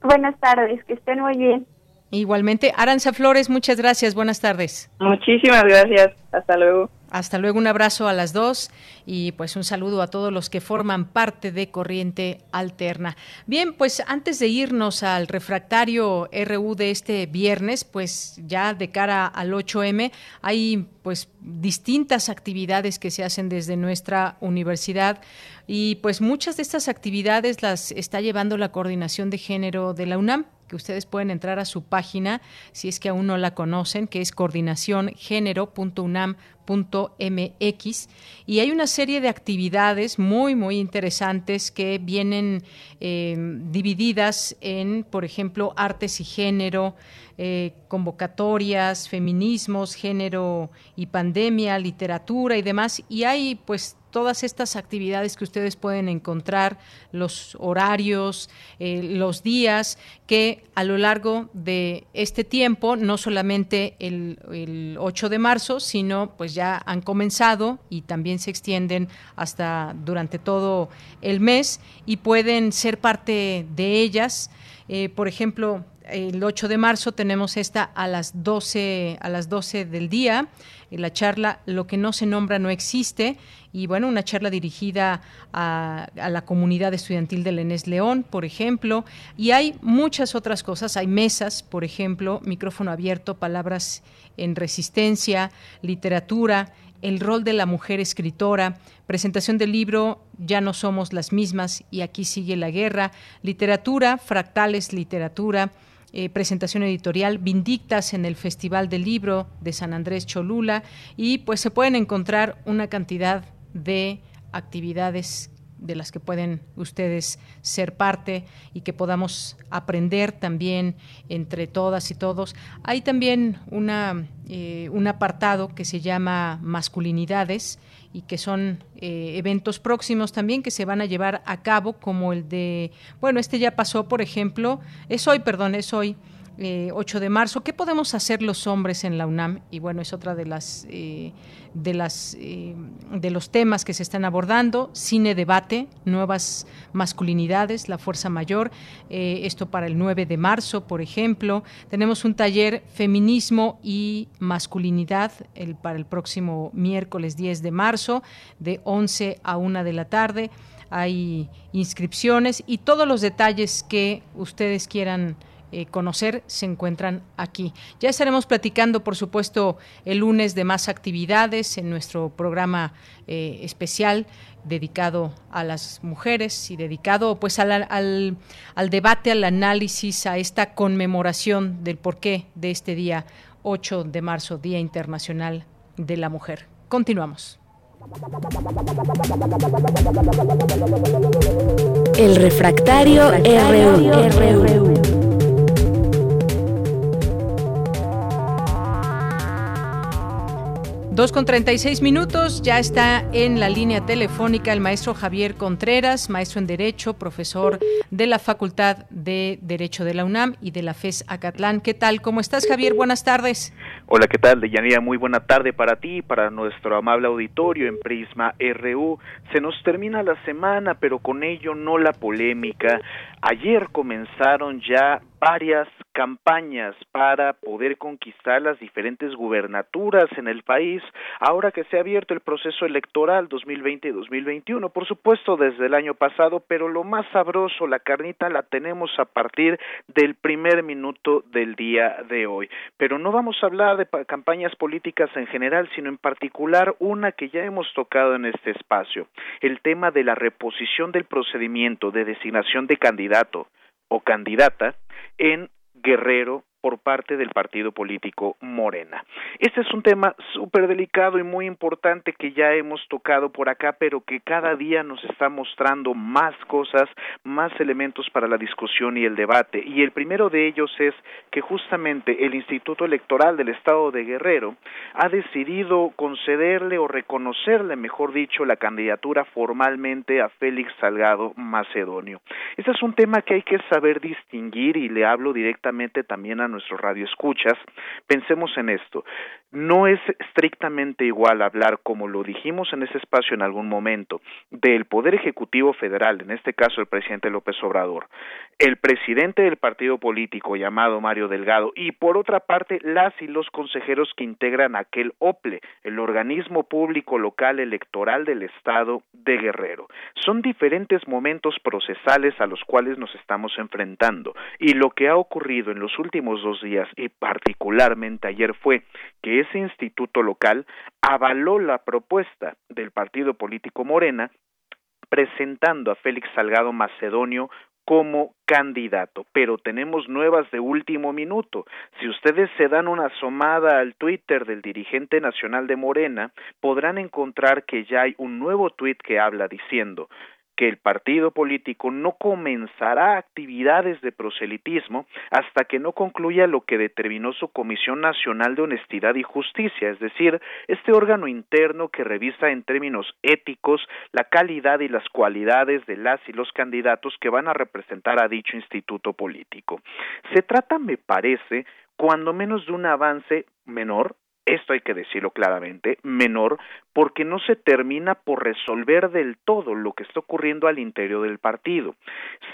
Buenas tardes, que estén muy bien. Igualmente, Aranza Flores, muchas gracias, buenas tardes. Muchísimas gracias, hasta luego. Hasta luego, un abrazo a las dos y pues un saludo a todos los que forman parte de Corriente Alterna. Bien, pues antes de irnos al refractario RU de este viernes, pues ya de cara al 8M hay pues distintas actividades que se hacen desde nuestra universidad y pues muchas de estas actividades las está llevando la coordinación de género de la UNAM que ustedes pueden entrar a su página si es que aún no la conocen, que es coordinaciongénero.unam.mx y hay una serie de actividades muy, muy interesantes que vienen eh, divididas en, por ejemplo, artes y género, eh, convocatorias, feminismos, género y pandemia, literatura y demás. Y hay pues todas estas actividades que ustedes pueden encontrar, los horarios, eh, los días, que a lo largo de este tiempo, no solamente el, el, 8 de marzo, sino pues ya han comenzado y también se extienden hasta durante todo el mes y pueden ser parte de ellas. Eh, por ejemplo, el 8 de marzo tenemos esta a las 12, a las 12 del día, la charla Lo que no se nombra no existe, y bueno, una charla dirigida a, la comunidad estudiantil del Enes León, por ejemplo, y hay muchas otras cosas, hay mesas, por ejemplo, micrófono abierto, palabras en resistencia, literatura, el rol de la mujer escritora, presentación del libro Ya no somos las mismas y aquí sigue la guerra, literatura, fractales literatura, eh, presentación editorial Vindictas en el Festival del Libro de San Andrés Cholula y pues se pueden encontrar una cantidad de actividades de las que pueden ustedes ser parte y que podamos aprender también entre todas y todos. Hay también una, eh, un apartado que se llama masculinidades y que son eh, eventos próximos también que se van a llevar a cabo, como el de, bueno, este ya pasó, por ejemplo, es hoy, perdón, es hoy, 8 eh, de marzo. ¿Qué podemos hacer los hombres en la UNAM? Y bueno, es otra de las eh, de las eh, de los temas que se están abordando. Cine debate, nuevas masculinidades, la fuerza mayor. esto para el 9 de marzo, por ejemplo. Tenemos un taller feminismo y masculinidad el, para el próximo miércoles 10 de marzo, de 11 a 1 de la tarde. Hay inscripciones y todos los detalles que ustedes quieran eh, conocer se encuentran aquí. Ya estaremos platicando, por supuesto, el lunes de más actividades en nuestro programa eh, especial dedicado a las mujeres y dedicado pues al, al, al, debate, al análisis, a esta conmemoración del porqué de este día 8 de marzo, Día Internacional de la Mujer. Continuamos. El refractario, RU. 2 con 36 minutos, ya está en la línea telefónica el maestro Javier Contreras, maestro en Derecho, profesor de la Facultad de Derecho de la UNAM y de la FES Acatlán. ¿Qué tal? ¿Cómo estás, Javier? Buenas tardes. Hola, ¿qué tal? Deyanira, muy buena tarde para ti para nuestro amable auditorio en Prisma RU. Se nos termina la semana, pero con ello no la polémica. Ayer comenzaron ya varias campañas para poder conquistar las diferentes gubernaturas en el país, ahora que se ha abierto el proceso electoral 2020 y 2021, por supuesto desde el año pasado, pero lo más sabroso, la carnita la tenemos a partir del primer minuto del día de hoy. Pero no vamos a hablar de campañas políticas en general, sino en particular una que ya hemos tocado en este espacio, el tema de la reposición del procedimiento de designación de candidato o candidata en Guerrero por parte del partido político Morena. Este es un tema súper delicado y muy importante que ya hemos tocado por acá, pero que cada día nos está mostrando más cosas, más elementos para la discusión y el debate. Y el primero de ellos es que justamente el Instituto Electoral del Estado de Guerrero ha decidido concederle o reconocerle, mejor dicho, la candidatura formalmente a Félix Salgado Macedonio. Este es un tema que hay que saber distinguir y le hablo directamente también a nuestros radioescuchas, pensemos en esto. No es estrictamente igual hablar, como lo dijimos en ese espacio en algún momento, del Poder Ejecutivo Federal, en este caso el presidente López Obrador, el presidente del partido político llamado Mario Delgado y por otra parte las y los consejeros que integran aquel OPLE, el organismo público local electoral del Estado de Guerrero. Son diferentes momentos procesales a los cuales nos estamos enfrentando y lo que ha ocurrido en los últimos dos días y particularmente ayer fue que ese instituto local avaló la propuesta del partido político Morena presentando a Félix Salgado Macedonio como candidato, pero tenemos nuevas de último minuto. Si ustedes se dan una asomada al Twitter del dirigente nacional de Morena, podrán encontrar que ya hay un nuevo tuit que habla diciendo que el partido político no comenzará actividades de proselitismo hasta que no concluya lo que determinó su Comisión Nacional de Honestidad y Justicia, es decir, este órgano interno que revisa en términos éticos la calidad y las cualidades de las y los candidatos que van a representar a dicho instituto político. Se trata, me parece, cuando menos de un avance menor, esto hay que decirlo claramente, menor, porque no se termina por resolver del todo lo que está ocurriendo al interior del partido.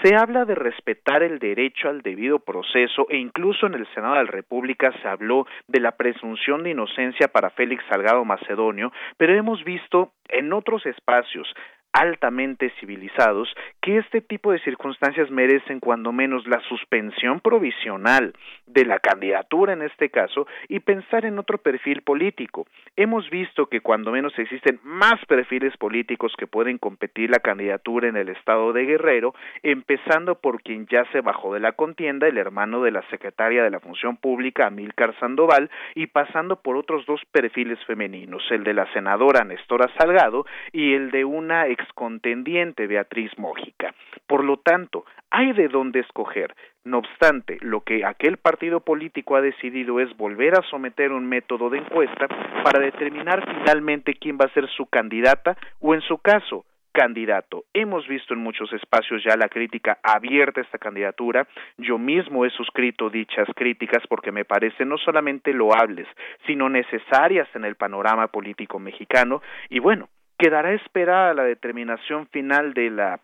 Se habla de respetar el derecho al debido proceso e incluso en el Senado de la República se habló de la presunción de inocencia para Félix Salgado Macedonio, pero hemos visto en otros espacios altamente civilizados que este tipo de circunstancias merecen cuando menos la suspensión provisional de la candidatura en este caso y pensar en otro perfil político. Hemos visto que cuando menos existen más perfiles políticos que pueden competir la candidatura en el estado de Guerrero, empezando por quien ya se bajó de la contienda, el hermano de la secretaria de la Función Pública, Amílcar Sandoval, y pasando por otros dos perfiles femeninos, el de la senadora Nestora Salgado y el de una ex contendiente Beatriz Mójica. Por lo tanto, hay de dónde escoger. No obstante, lo que aquel partido político ha decidido es volver a someter un método de encuesta para determinar finalmente quién va a ser su candidata o, en su caso, candidato. Hemos visto en muchos espacios ya la crítica abierta a esta candidatura. Yo mismo he suscrito dichas críticas porque me parecen no solamente loables, sino necesarias en el panorama político mexicano. Y bueno, Quedará esperada la determinación final de la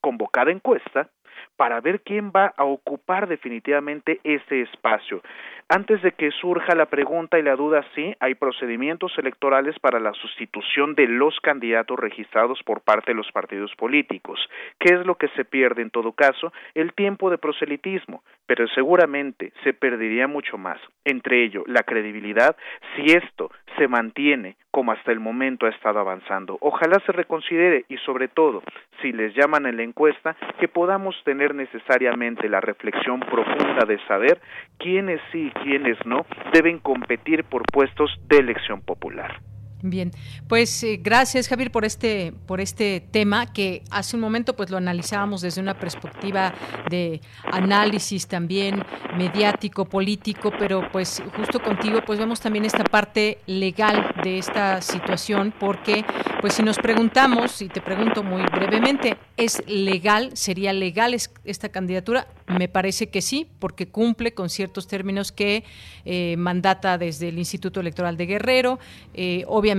convocada encuesta para ver quién va a ocupar definitivamente ese espacio. Antes de que surja la pregunta y la duda, sí, hay procedimientos electorales para la sustitución de los candidatos registrados por parte de los partidos políticos. ¿Qué es lo que se pierde en todo caso? El tiempo de proselitismo, pero seguramente se perdería mucho más. Entre ello, la credibilidad, si esto se mantiene como hasta el momento ha estado avanzando. Ojalá se reconsidere y sobre todo, si les llaman en la encuesta, que podamos tener necesariamente la reflexión profunda de saber quiénes sí y quiénes no deben competir por puestos de elección popular. Bien, pues eh, gracias Javier por este por este tema que hace un momento pues lo analizábamos desde una perspectiva de análisis también mediático, político, pero pues justo contigo pues vemos también esta parte legal de esta situación porque pues si nos preguntamos y te pregunto muy brevemente, ¿es legal? ¿Sería legal esta candidatura? Me parece que sí, porque cumple con ciertos términos que eh, mandata desde el Instituto Electoral de Guerrero. Eh, obviamente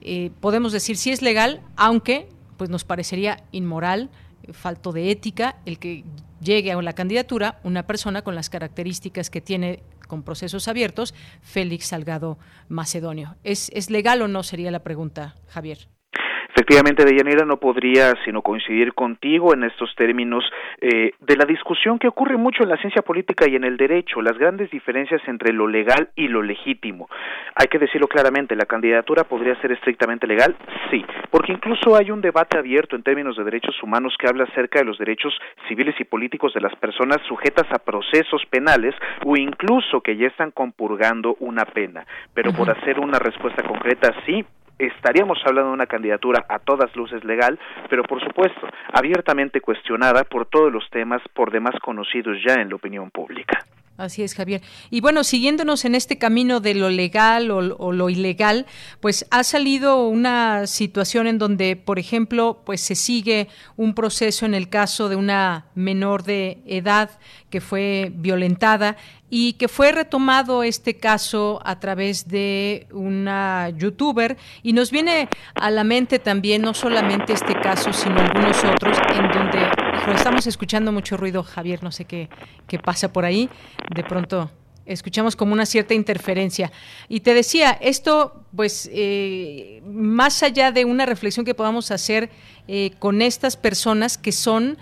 eh, podemos decir si es legal, aunque pues nos parecería inmoral, falto de ética, el que llegue a la candidatura una persona con las características que tiene con procesos abiertos, Félix Salgado Macedonio. ¿Es, ¿Es legal o no? Sería la pregunta, Javier. Efectivamente, Deyanira, no podría sino coincidir contigo en estos términos eh, de la discusión que ocurre mucho en la ciencia política y en el derecho, las grandes diferencias entre lo legal y lo legítimo. Hay que decirlo claramente, ¿la candidatura podría ser estrictamente legal? Sí, porque incluso hay un debate abierto en términos de derechos humanos que habla acerca de los derechos civiles y políticos de las personas sujetas a procesos penales o incluso que ya están compurgando una pena. Pero por hacer una respuesta concreta, sí, estaríamos hablando de una candidatura a todas luces legal, pero por supuesto abiertamente cuestionada por todos los temas por demás conocidos ya en la opinión pública. Así es, Javier. Y bueno, siguiéndonos en este camino de lo legal o, lo ilegal, pues ha salido una situación en donde, por ejemplo, pues se sigue un proceso en el caso de una menor de edad que fue violentada y que fue retomado este caso a través de una youtuber y nos viene a la mente también no solamente este caso, sino algunos otros en donde estamos escuchando mucho ruido, Javier, no sé qué, qué pasa por ahí, de pronto escuchamos como una cierta interferencia. Y te decía, esto, pues, eh, más allá de una reflexión que podamos hacer eh, con estas personas que son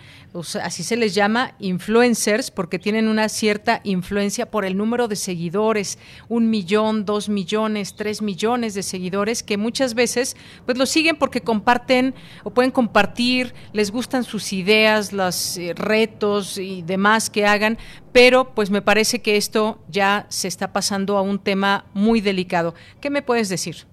así se les llama influencers porque tienen una cierta influencia por el número de seguidores, un millón, dos millones, tres millones de seguidores que muchas veces pues lo siguen porque comparten o pueden compartir, les gustan sus ideas, los eh, retos y demás que hagan, pero pues me parece que esto ya se está pasando a un tema muy delicado. ¿Qué me puedes decir?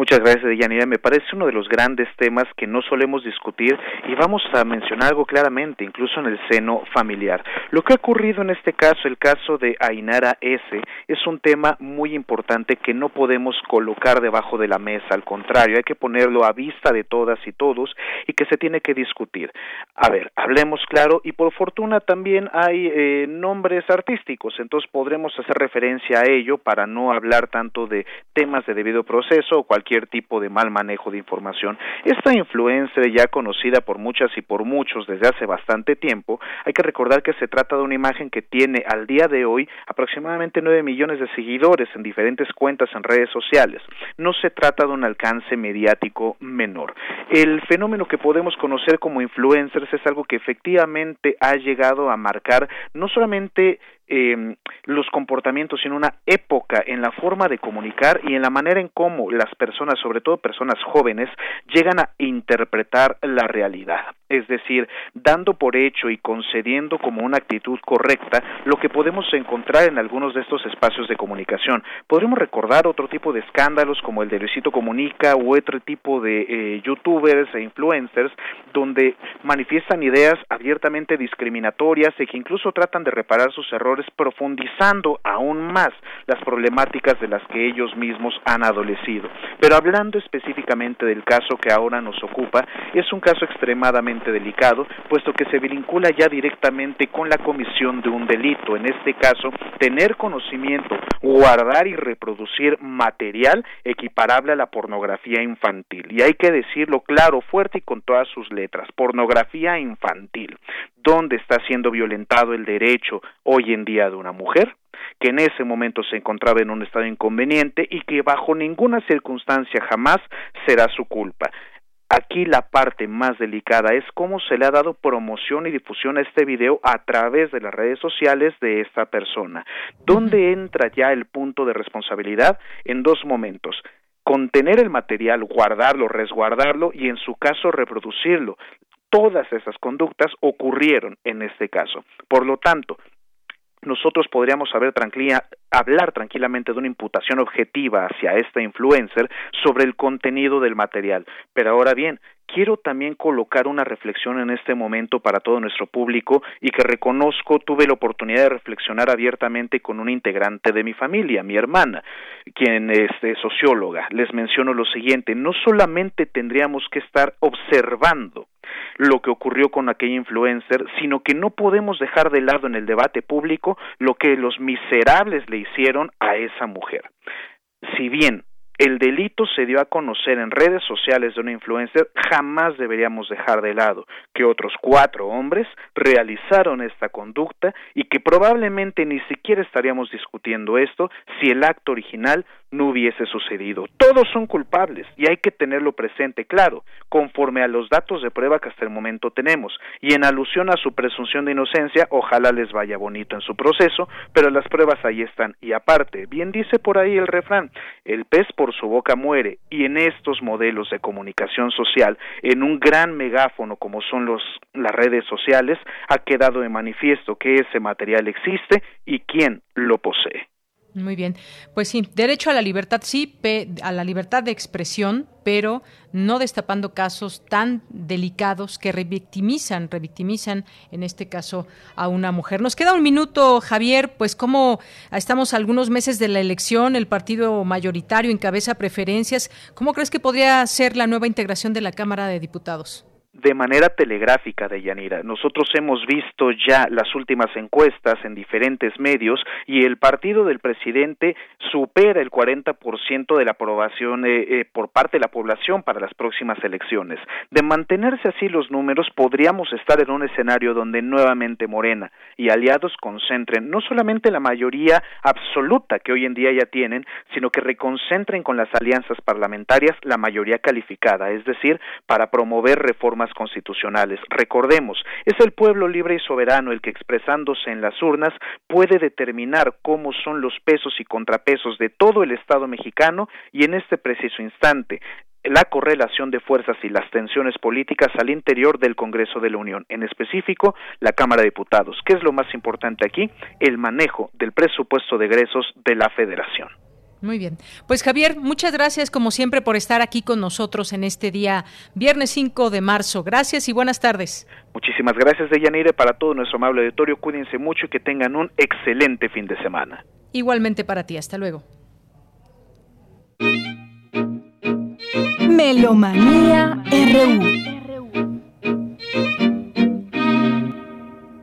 Muchas gracias, Deyanira. Me parece uno de los grandes temas que no solemos discutir y vamos a mencionar algo claramente, incluso en el seno familiar. Lo que ha ocurrido en este caso, el caso de Ainara S., es un tema muy importante que no podemos colocar debajo de la mesa. Al contrario, hay que ponerlo a vista de todas y todos y que se tiene que discutir. A ver, hablemos claro y por fortuna también hay eh, nombres artísticos, entonces podremos hacer referencia a ello para no hablar tanto de temas de debido proceso o cualquier tipo de mal manejo de información. Esta influencer ya conocida por muchas y por muchos desde hace bastante tiempo, hay que recordar que se trata de una imagen que tiene al día de hoy aproximadamente 9 millones de seguidores en diferentes cuentas en redes sociales. No se trata de un alcance mediático menor. El fenómeno que podemos conocer como influencers es algo que efectivamente ha llegado a marcar no solamente eh, los comportamientos, sino una época en la forma de comunicar y en la manera en cómo las personas, sobre todo personas jóvenes, llegan a interpretar la realidad. Es decir, dando por hecho y concediendo como una actitud correcta lo que podemos encontrar en algunos de estos espacios de comunicación. Podremos recordar otro tipo de escándalos como el de Luisito Comunica u otro tipo de eh, youtubers e influencers donde manifiestan ideas abiertamente discriminatorias y que incluso tratan de reparar sus errores profundizando aún más las problemáticas de las que ellos mismos han adolecido. Pero hablando específicamente del caso que ahora nos ocupa, es un caso extremadamente delicado, puesto que se vincula ya directamente con la comisión de un delito, en este caso, tener conocimiento, guardar y reproducir material equiparable a la pornografía infantil. Y hay que decirlo claro, fuerte y con todas sus letras, pornografía infantil, donde está siendo violentado el derecho hoy en día de una mujer que en ese momento se encontraba en un estado inconveniente y que bajo ninguna circunstancia jamás será su culpa. Aquí la parte más delicada es cómo se le ha dado promoción y difusión a este video a través de las redes sociales de esta persona. ¿Dónde entra ya el punto de responsabilidad? En dos momentos contener el material, guardarlo, resguardarlo y en su caso reproducirlo. Todas esas conductas ocurrieron en este caso. Por lo tanto, nosotros podríamos saber tranquila, hablar tranquilamente de una imputación objetiva hacia esta influencer sobre el contenido del material. Pero ahora bien, quiero también colocar una reflexión en este momento para todo nuestro público y que reconozco tuve la oportunidad de reflexionar abiertamente con un integrante de mi familia, mi hermana, quien es socióloga. Les menciono lo siguiente, no solamente tendríamos que estar observando lo que ocurrió con aquella influencer, sino que no podemos dejar de lado en el debate público lo que los miserables le hicieron a esa mujer. Si bien el delito se dio a conocer en redes sociales de una influencer, jamás deberíamos dejar de lado que otros cuatro hombres realizaron esta conducta y que probablemente ni siquiera estaríamos discutiendo esto si el acto original no hubiese sucedido. Todos son culpables y hay que tenerlo presente, claro, conforme a los datos de prueba que hasta el momento tenemos. Y en alusión a su presunción de inocencia, ojalá les vaya bonito en su proceso, pero las pruebas ahí están. Y aparte, bien dice por ahí el refrán, el pez por su boca muere. Y en estos modelos de comunicación social, en un gran megáfono como son los, las redes sociales, ha quedado de manifiesto que ese material existe y quién lo posee. Muy bien. Pues sí, derecho a la libertad sí, a la libertad de expresión, pero no destapando casos tan delicados que revictimizan, revictimizan en este caso a una mujer. Nos queda un minuto, Javier, pues como estamos algunos meses de la elección, el partido mayoritario encabeza preferencias, ¿cómo crees que podría ser la nueva integración de la Cámara de Diputados? De manera telegráfica de Yanira. Nosotros hemos visto ya las últimas encuestas en diferentes medios y el partido del presidente supera el 40% de la aprobación eh, eh, por parte de la población para las próximas elecciones. De mantenerse así los números, podríamos estar en un escenario donde nuevamente Morena y aliados concentren no solamente la mayoría absoluta que hoy en día ya tienen, sino que reconcentren con las alianzas parlamentarias la mayoría calificada, es decir, para promover reformas constitucionales. Recordemos, es el pueblo libre y soberano el que expresándose en las urnas puede determinar cómo son los pesos y contrapesos de todo el Estado mexicano y en este preciso instante la correlación de fuerzas y las tensiones políticas al interior del Congreso de la Unión, en específico la Cámara de Diputados. ¿Qué es lo más importante aquí? El manejo del presupuesto de egresos de la Federación. Muy bien. Pues Javier, muchas gracias como siempre por estar aquí con nosotros en este día, viernes 5 de marzo. Gracias y buenas tardes. Muchísimas gracias, Deyanire, para todo nuestro amable auditorio. Cuídense mucho y que tengan un excelente fin de semana. Igualmente para ti. Hasta luego. Melomanía RU.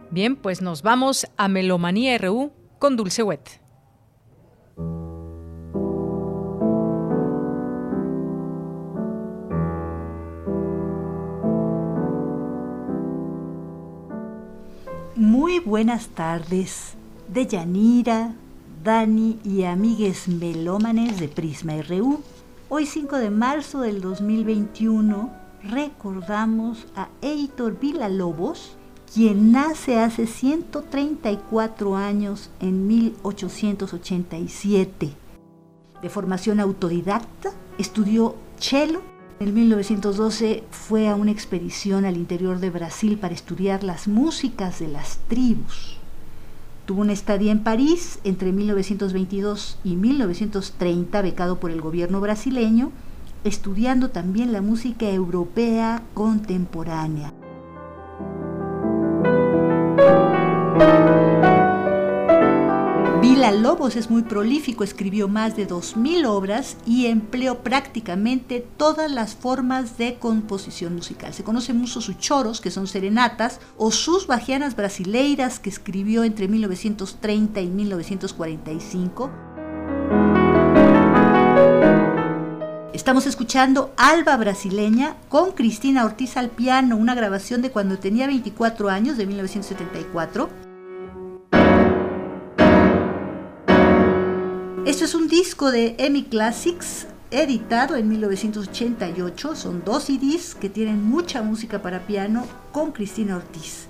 Bien, pues nos vamos a Melomanía RU con Dulce Wet. Muy buenas tardes de Yanira, Dani y amigues melómanes de Prisma RU. Hoy 5 de marzo del 2021 recordamos a Heitor Villalobos, quien nace hace 134 años en 1887. De formación autodidacta, estudió cello en 1912 fue a una expedición al interior de Brasil para estudiar las músicas de las tribus. Tuvo una estadía en París entre 1922 y 1930, becado por el gobierno brasileño, estudiando también la música europea contemporánea. Vila Lobos es muy prolífico, escribió más de 2.000 obras y empleó prácticamente todas las formas de composición musical. Se conocen mucho sus choros, que son serenatas, o sus bajianas brasileiras, que escribió entre 1930 y 1945. Estamos escuchando Alba Brasileña con Cristina Ortiz al piano, una grabación de cuando tenía 24 años, de 1974. Esto es un disco de EMI Classics editado en 1988. Son dos CDs que tienen mucha música para piano con Cristina Ortiz.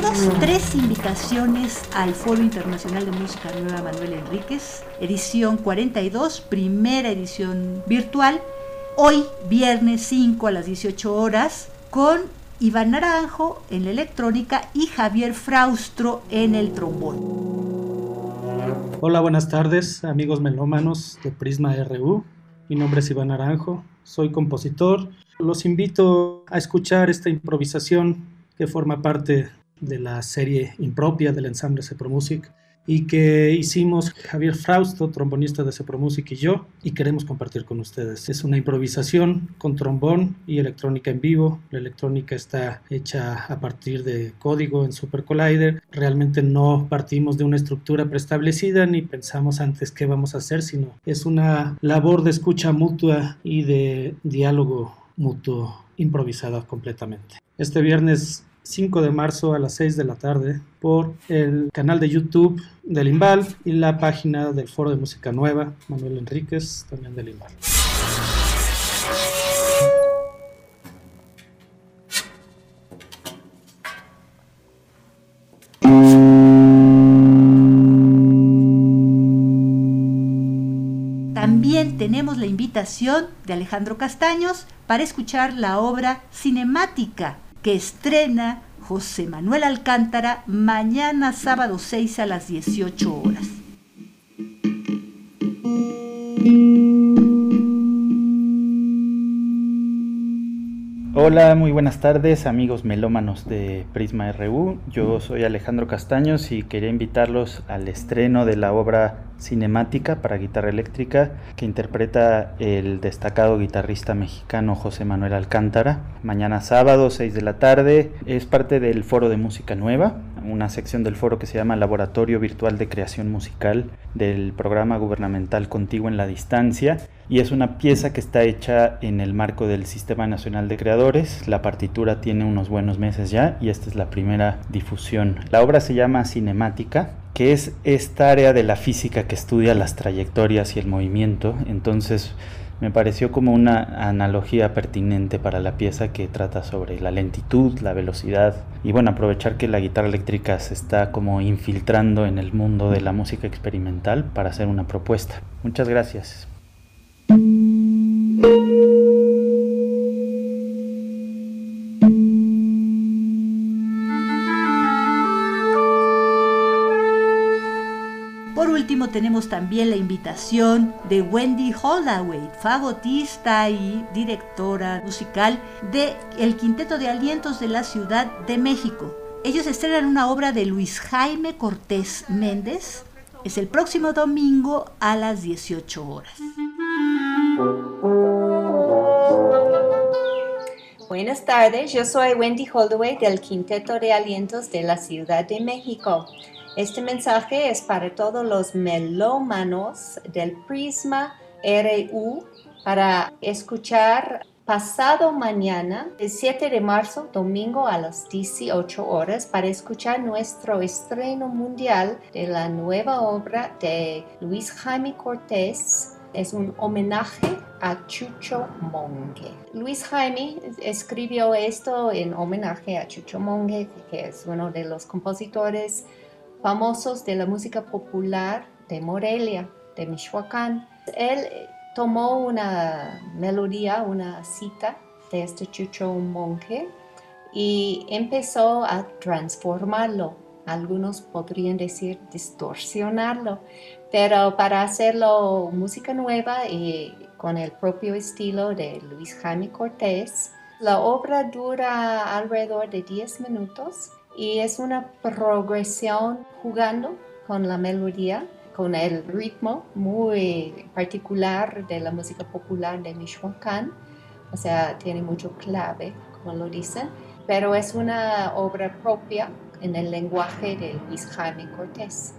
Tenemos tres invitaciones al Foro Internacional de Música Nueva Manuel Enríquez, edición 42, primera edición virtual, hoy viernes 5 a las 18 horas, con Iván Naranjo en la electrónica y Javier Fraustro en el trombón. Hola, buenas tardes, amigos melómanos de Prisma RU. Mi nombre es Iván Naranjo, soy compositor. Los invito a escuchar esta improvisación que forma parte de la serie impropia del ensamble Music y que hicimos Javier Frausto, trombonista de Music y yo, y queremos compartir con ustedes. Es una improvisación con trombón y electrónica en vivo. La electrónica está hecha a partir de código en Super Collider. Realmente no partimos de una estructura preestablecida ni pensamos antes qué vamos a hacer, sino es una labor de escucha mutua y de diálogo mutuo improvisada completamente. Este viernes 5 de marzo a las 6 de la tarde por el canal de YouTube del Imbal y la página del Foro de Música Nueva, Manuel Enríquez, también del Imbal. También tenemos la invitación de Alejandro Castaños para escuchar la obra cinemática que estrena José Manuel Alcántara mañana sábado 6 a las 18 horas. Hola, muy buenas tardes amigos melómanos de Prisma RU. Yo soy Alejandro Castaños y quería invitarlos al estreno de la obra cinemática para guitarra eléctrica que interpreta el destacado guitarrista mexicano José Manuel Alcántara. Mañana sábado, 6 de la tarde, es parte del Foro de Música Nueva, una sección del foro que se llama Laboratorio Virtual de Creación Musical del programa gubernamental Contigo en la Distancia y es una pieza que está hecha en el marco del Sistema Nacional de Creadores. La partitura tiene unos buenos meses ya y esta es la primera difusión. La obra se llama Cinemática, que es esta área de la física que estudia las trayectorias y el movimiento. Entonces me pareció como una analogía pertinente para la pieza que trata sobre la lentitud, la velocidad y bueno, aprovechar que la guitarra eléctrica se está como infiltrando en el mundo de la música experimental para hacer una propuesta. Muchas gracias. Último tenemos también la invitación de Wendy Holdaway, fagotista y directora musical de El Quinteto de Alientos de la Ciudad de México. Ellos estrenan una obra de Luis Jaime Cortés Méndez. Es el próximo domingo a las 18 horas. Buenas tardes, yo soy Wendy Holdaway del Quinteto de Alientos de la Ciudad de México. Este mensaje es para todos los melómanos del Prisma RU para escuchar pasado mañana, el 7 de marzo, domingo a las 18 horas, para escuchar nuestro estreno mundial de la nueva obra de Luis Jaime Cortés, es un homenaje a Chucho Monge. Luis Jaime escribió esto en homenaje a Chucho Monge, que es uno de los compositores famosos de la música popular de Morelia, de Michoacán. Él tomó una melodía, una cita de este Chucho Monge y empezó a transformarlo. Algunos podrían decir distorsionarlo, pero para hacerlo música nueva y con el propio estilo de Luis Jaime Cortés, la obra dura alrededor de 10 minutos y es una progresión jugando con la melodía, con el ritmo muy particular de la música popular de Michoacán, o sea, tiene mucho clave, como lo dicen, pero es una obra propia en el lenguaje de Luis Jaime Cortés.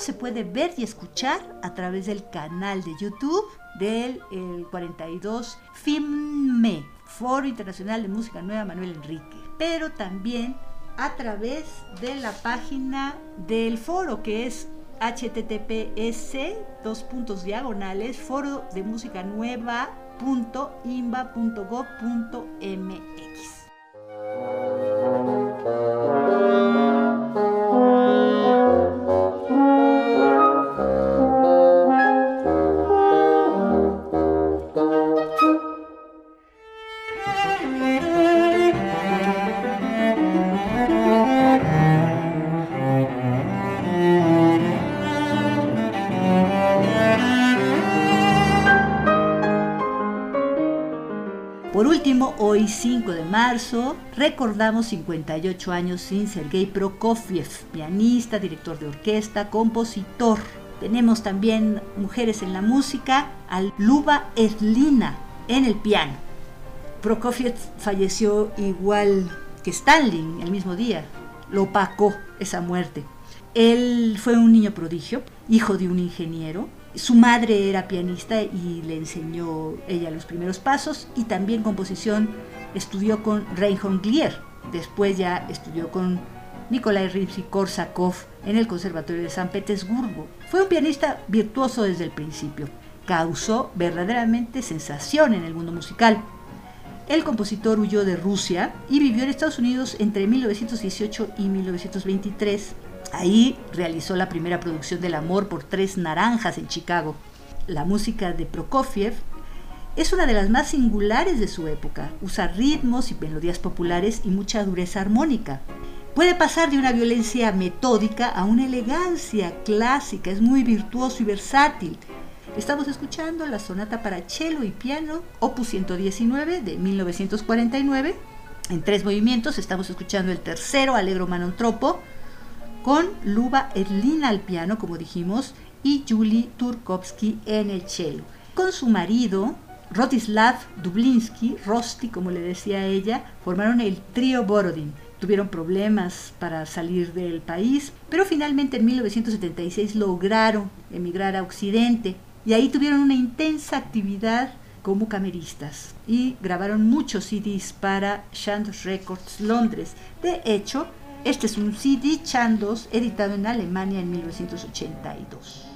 Se puede ver y escuchar a través del canal de YouTube del 42 FIMME, Foro Internacional de Música Nueva Manuel Enrique, pero también a través de la página del foro que es https dos puntos diagonales foro de música nueva punto Hoy marzo recordamos 58 años sin Sergei Prokofiev, pianista, director de orquesta, compositor. Tenemos también mujeres en la música, al Luba Eslina en el piano. Prokofiev falleció igual que Stalin el mismo día. Lo opacó esa muerte. Él fue un niño prodigio, hijo de un ingeniero, su madre era pianista y le enseñó ella los primeros pasos y también composición estudió con Reinhold Glier. Después ya estudió con Nikolai Rimsky-Korsakov en el Conservatorio de San Petersburgo. Fue un pianista virtuoso desde el principio. Causó verdaderamente sensación en el mundo musical. El compositor huyó de Rusia y vivió en Estados Unidos entre 1918 y 1923 Ahí realizó la primera producción del amor por tres naranjas en Chicago. La música de Prokofiev es una de las más singulares de su época. Usa ritmos y melodías populares y mucha dureza armónica. Puede pasar de una violencia metódica a una elegancia clásica, es muy virtuoso y versátil. Estamos escuchando la sonata para cello y piano, opus 119 de 1949. En tres movimientos estamos escuchando el tercero, Allegro Manontropo, con Luba Erlina al piano, como dijimos, y Julie Turkovsky en el cello. Con su marido, Rotislav Dublinsky, Rosti, como le decía ella, formaron el trío Borodin. Tuvieron problemas para salir del país, pero finalmente en 1976 lograron emigrar a Occidente y ahí tuvieron una intensa actividad como cameristas y grabaron muchos CDs para Shant Records Londres. De hecho, este es un CD Chandos editado en Alemania en 1982.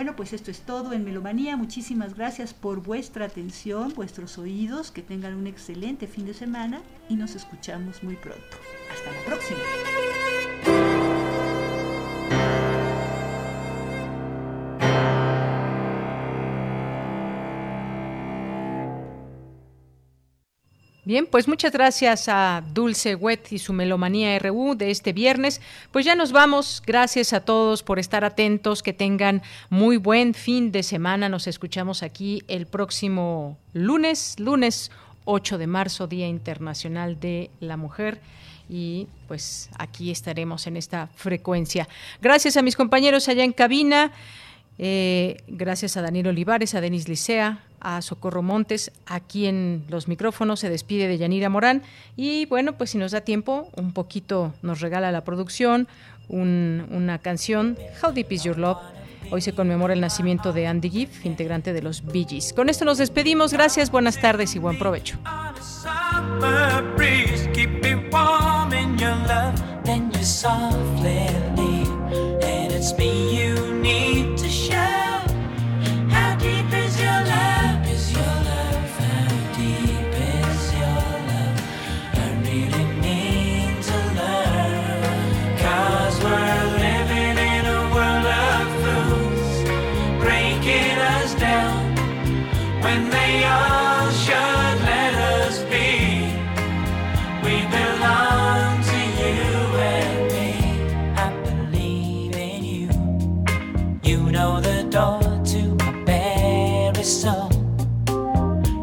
Bueno, pues esto es todo en Melomanía. Muchísimas gracias por vuestra atención, vuestros oídos. Que tengan un excelente fin de semana y nos escuchamos muy pronto. Hasta la próxima. Bien, pues muchas gracias a Dulce Wet y su Melomanía RU de este viernes. Pues ya nos vamos. Gracias a todos por estar atentos. Que tengan muy buen fin de semana. Nos escuchamos aquí el próximo lunes, lunes 8 de marzo, Día Internacional de la Mujer y pues aquí estaremos en esta frecuencia. Gracias a mis compañeros allá en cabina, eh, gracias a Daniel Olivares, a Denis Licea, a Socorro Montes. Aquí en los micrófonos se despide de Yanira Morán. Y bueno, pues si nos da tiempo, un poquito nos regala la producción una canción, How Deep Is Your Love. Hoy se conmemora el nacimiento de Andy Gibb, integrante de los Bee Gees. Con esto nos despedimos. Gracias, buenas tardes y buen provecho.